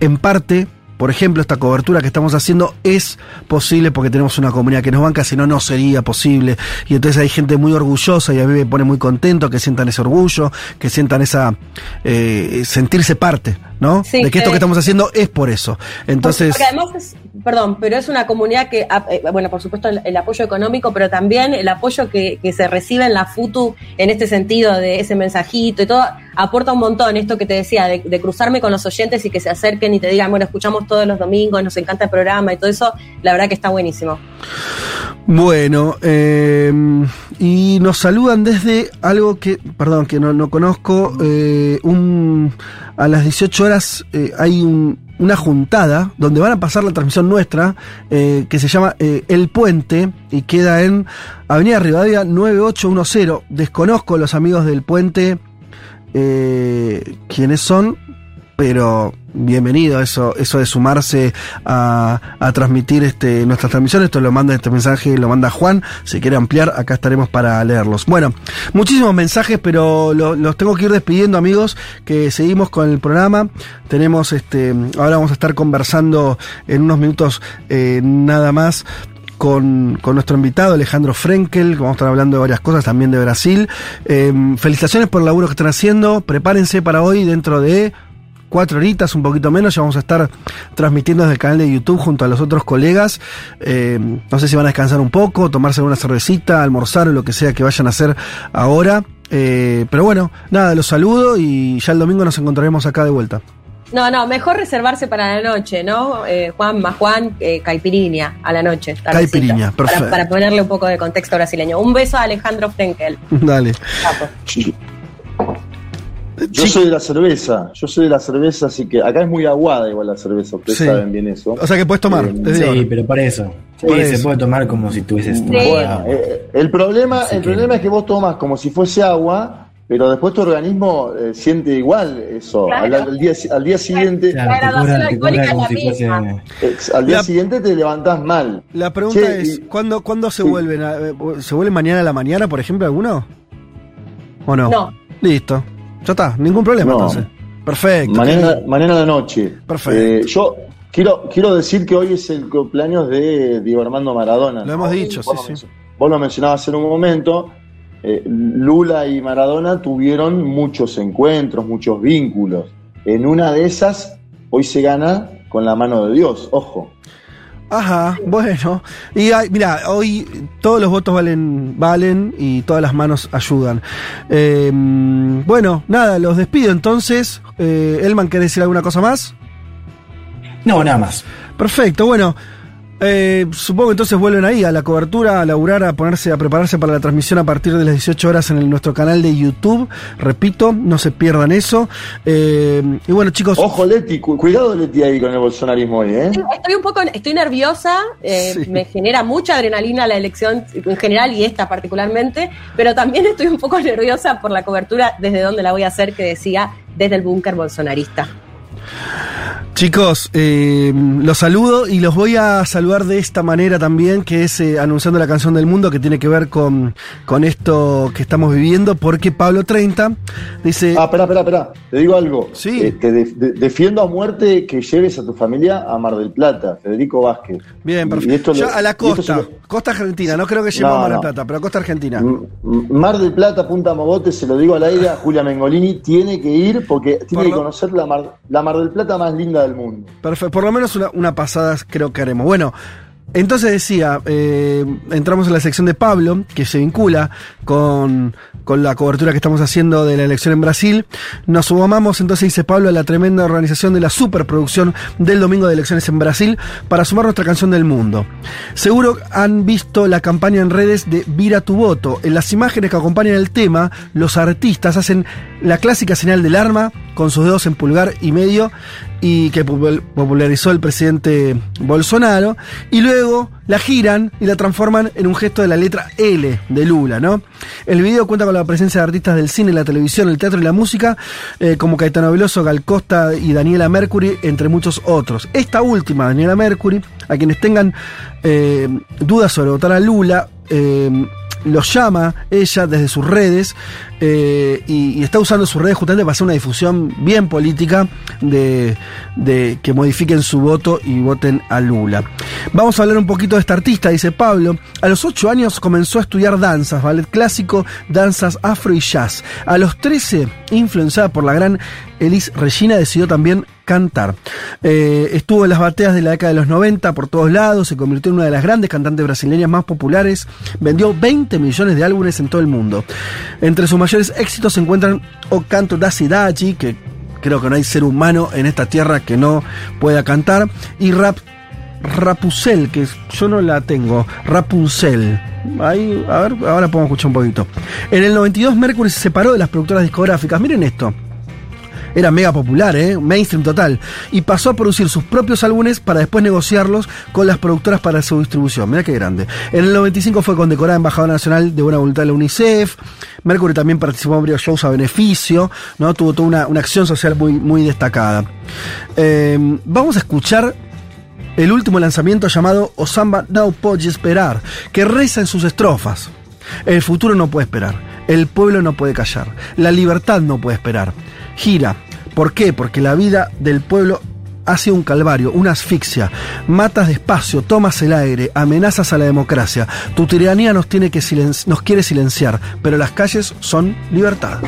en parte, por ejemplo, esta cobertura que estamos haciendo es posible porque tenemos una comunidad que nos banca, si no, no sería posible. Y entonces hay gente muy orgullosa y a mí me pone muy contento que sientan ese orgullo, que sientan esa. eh, sentirse parte, ¿no? Sí, de que esto eh, que estamos haciendo es por eso. Entonces. Porque además es, perdón, pero es una comunidad que, ah, eh, bueno, por supuesto el, apoyo económico, pero también el apoyo que, que se recibe en la FUTU en este sentido de ese mensajito y todo, aporta un montón. Esto que te decía, de, cruzarme con los oyentes y que se acerquen y te digan, bueno, escuchamos todos los domingos, nos encanta el programa y todo eso, la verdad que está buenísimo. Bueno, eh, y nos saludan desde algo que, perdón, que no, no conozco. eh, un, a las 18 horas hay un- una juntada donde van a pasar la transmisión nuestra eh, que se llama eh, El Puente y queda en Avenida Rivadavia 9810. Desconozco los amigos del Puente eh, quiénes son, pero bienvenido eso, eso de sumarse a, a transmitir este, nuestras transmisiones. Esto lo manda este mensaje, lo manda Juan. Si quiere ampliar, acá estaremos para leerlos. Bueno, muchísimos mensajes, pero lo- los tengo que ir despidiendo, amigos, que seguimos con el programa. Tenemos este, ahora vamos a estar conversando en unos minutos eh, nada más con, con nuestro invitado Alejandro Frenkel, que vamos a estar hablando de varias cosas también de Brasil. Eh, felicitaciones por el laburo que están haciendo. Prepárense para hoy dentro de cuatro horitas, un poquito menos, ya vamos a estar transmitiendo desde el canal de YouTube junto a los otros colegas. Eh, no sé si van a descansar un poco, tomarse una cervecita, almorzar o lo que sea que vayan a hacer ahora. Eh, pero bueno, nada, los saludo y ya el domingo nos encontraremos acá de vuelta. No, no, mejor reservarse para la noche, ¿no? Eh, Juan más Juan, eh, caipirinha a la noche. Caipirinha, para- perfecto. Para, ponerle un poco de contexto brasileño. Un beso a Alejandro Frenkel. [LAUGHS] Dale. Capo. Yo soy de la cerveza, yo soy de la cerveza, así que acá es muy aguada igual la cerveza, ustedes Sí. saben bien eso. O sea que puedes tomar. Eh, Sí, ahora. pero por eso. Sí, Por se puede tomar como si tuvieses Sí. tomado Bueno, eh, el problema, Así el que- problema es que vos tomas como si fuese agua, pero después tu organismo eh, siente igual eso. Claro. Al, al día, al día siguiente, Claro, te como si fuese. ex- al día La- siguiente te levantás mal. La pregunta Che, es, y- ¿cuándo, ¿cuándo se Sí. vuelven? eh, ¿Se vuelven mañana a la mañana, por ejemplo, alguno? ¿O no? No. Listo. Ya está, ningún problema No. entonces. Perfecto. Mañana, la noche. Perfecto. Eh, yo quiero, quiero decir que hoy es el cumpleaños de Diego Armando Maradona. Lo hemos ¿no? dicho, sí, sí. Vos lo mencionabas en un momento. eh, Lula y Maradona tuvieron muchos encuentros, muchos vínculos. En una de esas, hoy se gana con la mano de Dios, ojo. Ajá, bueno. Y hay- mira, hoy todos los votos valen, valen y todas las manos ayudan. Eh, bueno, nada, los despido entonces. Eh, Elman, ¿querés decir alguna cosa más? No, nada más. Perfecto, bueno. Eh, supongo que entonces vuelven ahí a la cobertura, a laburar, a ponerse, a prepararse para la transmisión a partir de las 18 horas en el- nuestro canal de YouTube. Repito, no se pierdan eso. Eh, y bueno, chicos. Ojo, Leti, cu- cuidado, Leti, ahí con el bolsonarismo hoy, ¿eh? Estoy un poco, estoy nerviosa, eh, Sí. me genera mucha adrenalina la elección en general y esta particularmente, pero también estoy un poco nerviosa por la cobertura desde donde la voy a hacer, que decía desde el búnker bolsonarista. Chicos, eh, los saludo y los voy a saludar de esta manera también, que es eh, anunciando la canción del mundo que tiene que ver con, con esto que estamos viviendo, porque Pablo 30 dice... Ah, espera, espera, espera. Te digo algo. Sí. Eh, te de- de- defiendo a muerte que lleves a tu familia a Mar del Plata, Federico Vázquez. Bien, perfecto. y esto Ya lo- a la costa, lo- costa argentina, no creo que No, a Mar del no. Plata, pero costa argentina. Mar del Plata, Punta Mogote, se lo digo al aire, Julia Mengolini tiene que ir porque Por tiene que conocer la Mar, la Mar del Plata más linda del mundo. Perfecto, por lo menos una, pasada creo que haremos. Bueno, entonces decía, eh, entramos en la sección de Pablo, que se vincula con, con la cobertura que estamos haciendo de la elección en Brasil. Nos sumamos, entonces dice Pablo, a la tremenda organización de la superproducción del domingo de elecciones en Brasil para sumar nuestra canción del mundo. Seguro han visto la campaña en redes de Vira tu voto. En las imágenes que acompañan el tema, los artistas hacen la clásica señal del arma con sus dedos en pulgar y medio y que popul- popularizó el presidente Bolsonaro y luego la giran y la transforman en un gesto de la letra L de Lula, ¿no? El video cuenta con la presencia de artistas del cine, la televisión, el teatro y la música, eh, como Caetano Veloso, Gal Costa y Daniela Mercury, entre muchos otros. Esta última, Daniela Mercury, a quienes tengan eh, dudas sobre votar a Lula, eh, los llama ella desde sus redes eh, y, está usando sus redes justamente para hacer una difusión bien política de, de que modifiquen su voto y voten a Lula. Vamos a hablar un poquito de esta artista, dice Pablo. A los 8 años comenzó a estudiar danzas, ballet clásico, danzas afro y jazz. A los 13, influenciada por la gran Elis Regina, decidió también cantar. Eh, estuvo en las bateas de la década de los 90 por todos lados, se convirtió en una de las grandes cantantes brasileñas más populares, vendió 20 millones de álbumes en todo el mundo. Entre sus mayores éxitos se encuentran O Canto da Cidade, que creo que no hay ser humano en esta tierra que no pueda cantar, y Rap Rapunzel, que yo no la tengo, Rapunzel. Ahí, a ver, ahora podemos escuchar un poquito. En el 92 Mercury se separó de las productoras discográficas. Miren esto. Era mega popular, ¿eh? mainstream total. Y pasó a producir sus propios álbumes para después negociarlos con las productoras para su distribución. Mira qué grande. En el 95 fue condecorada embajadora nacional de buena voluntad de la UNICEF. Mercury también participó en varios shows a beneficio. ¿no? Tuvo toda una, una acción social muy, muy destacada. Eh, vamos a escuchar el último lanzamiento llamado O Samba No Puede Esperar, que reza en sus estrofas. El futuro no puede esperar, el pueblo no puede callar, la libertad no puede esperar. Gira. ¿Por qué? Porque la vida del pueblo ha sido un calvario, una asfixia. Matas despacio, tomas el aire, amenazas a la democracia. Tu tiranía nos, tiene que nos quiere silenciar, pero las calles son libertad.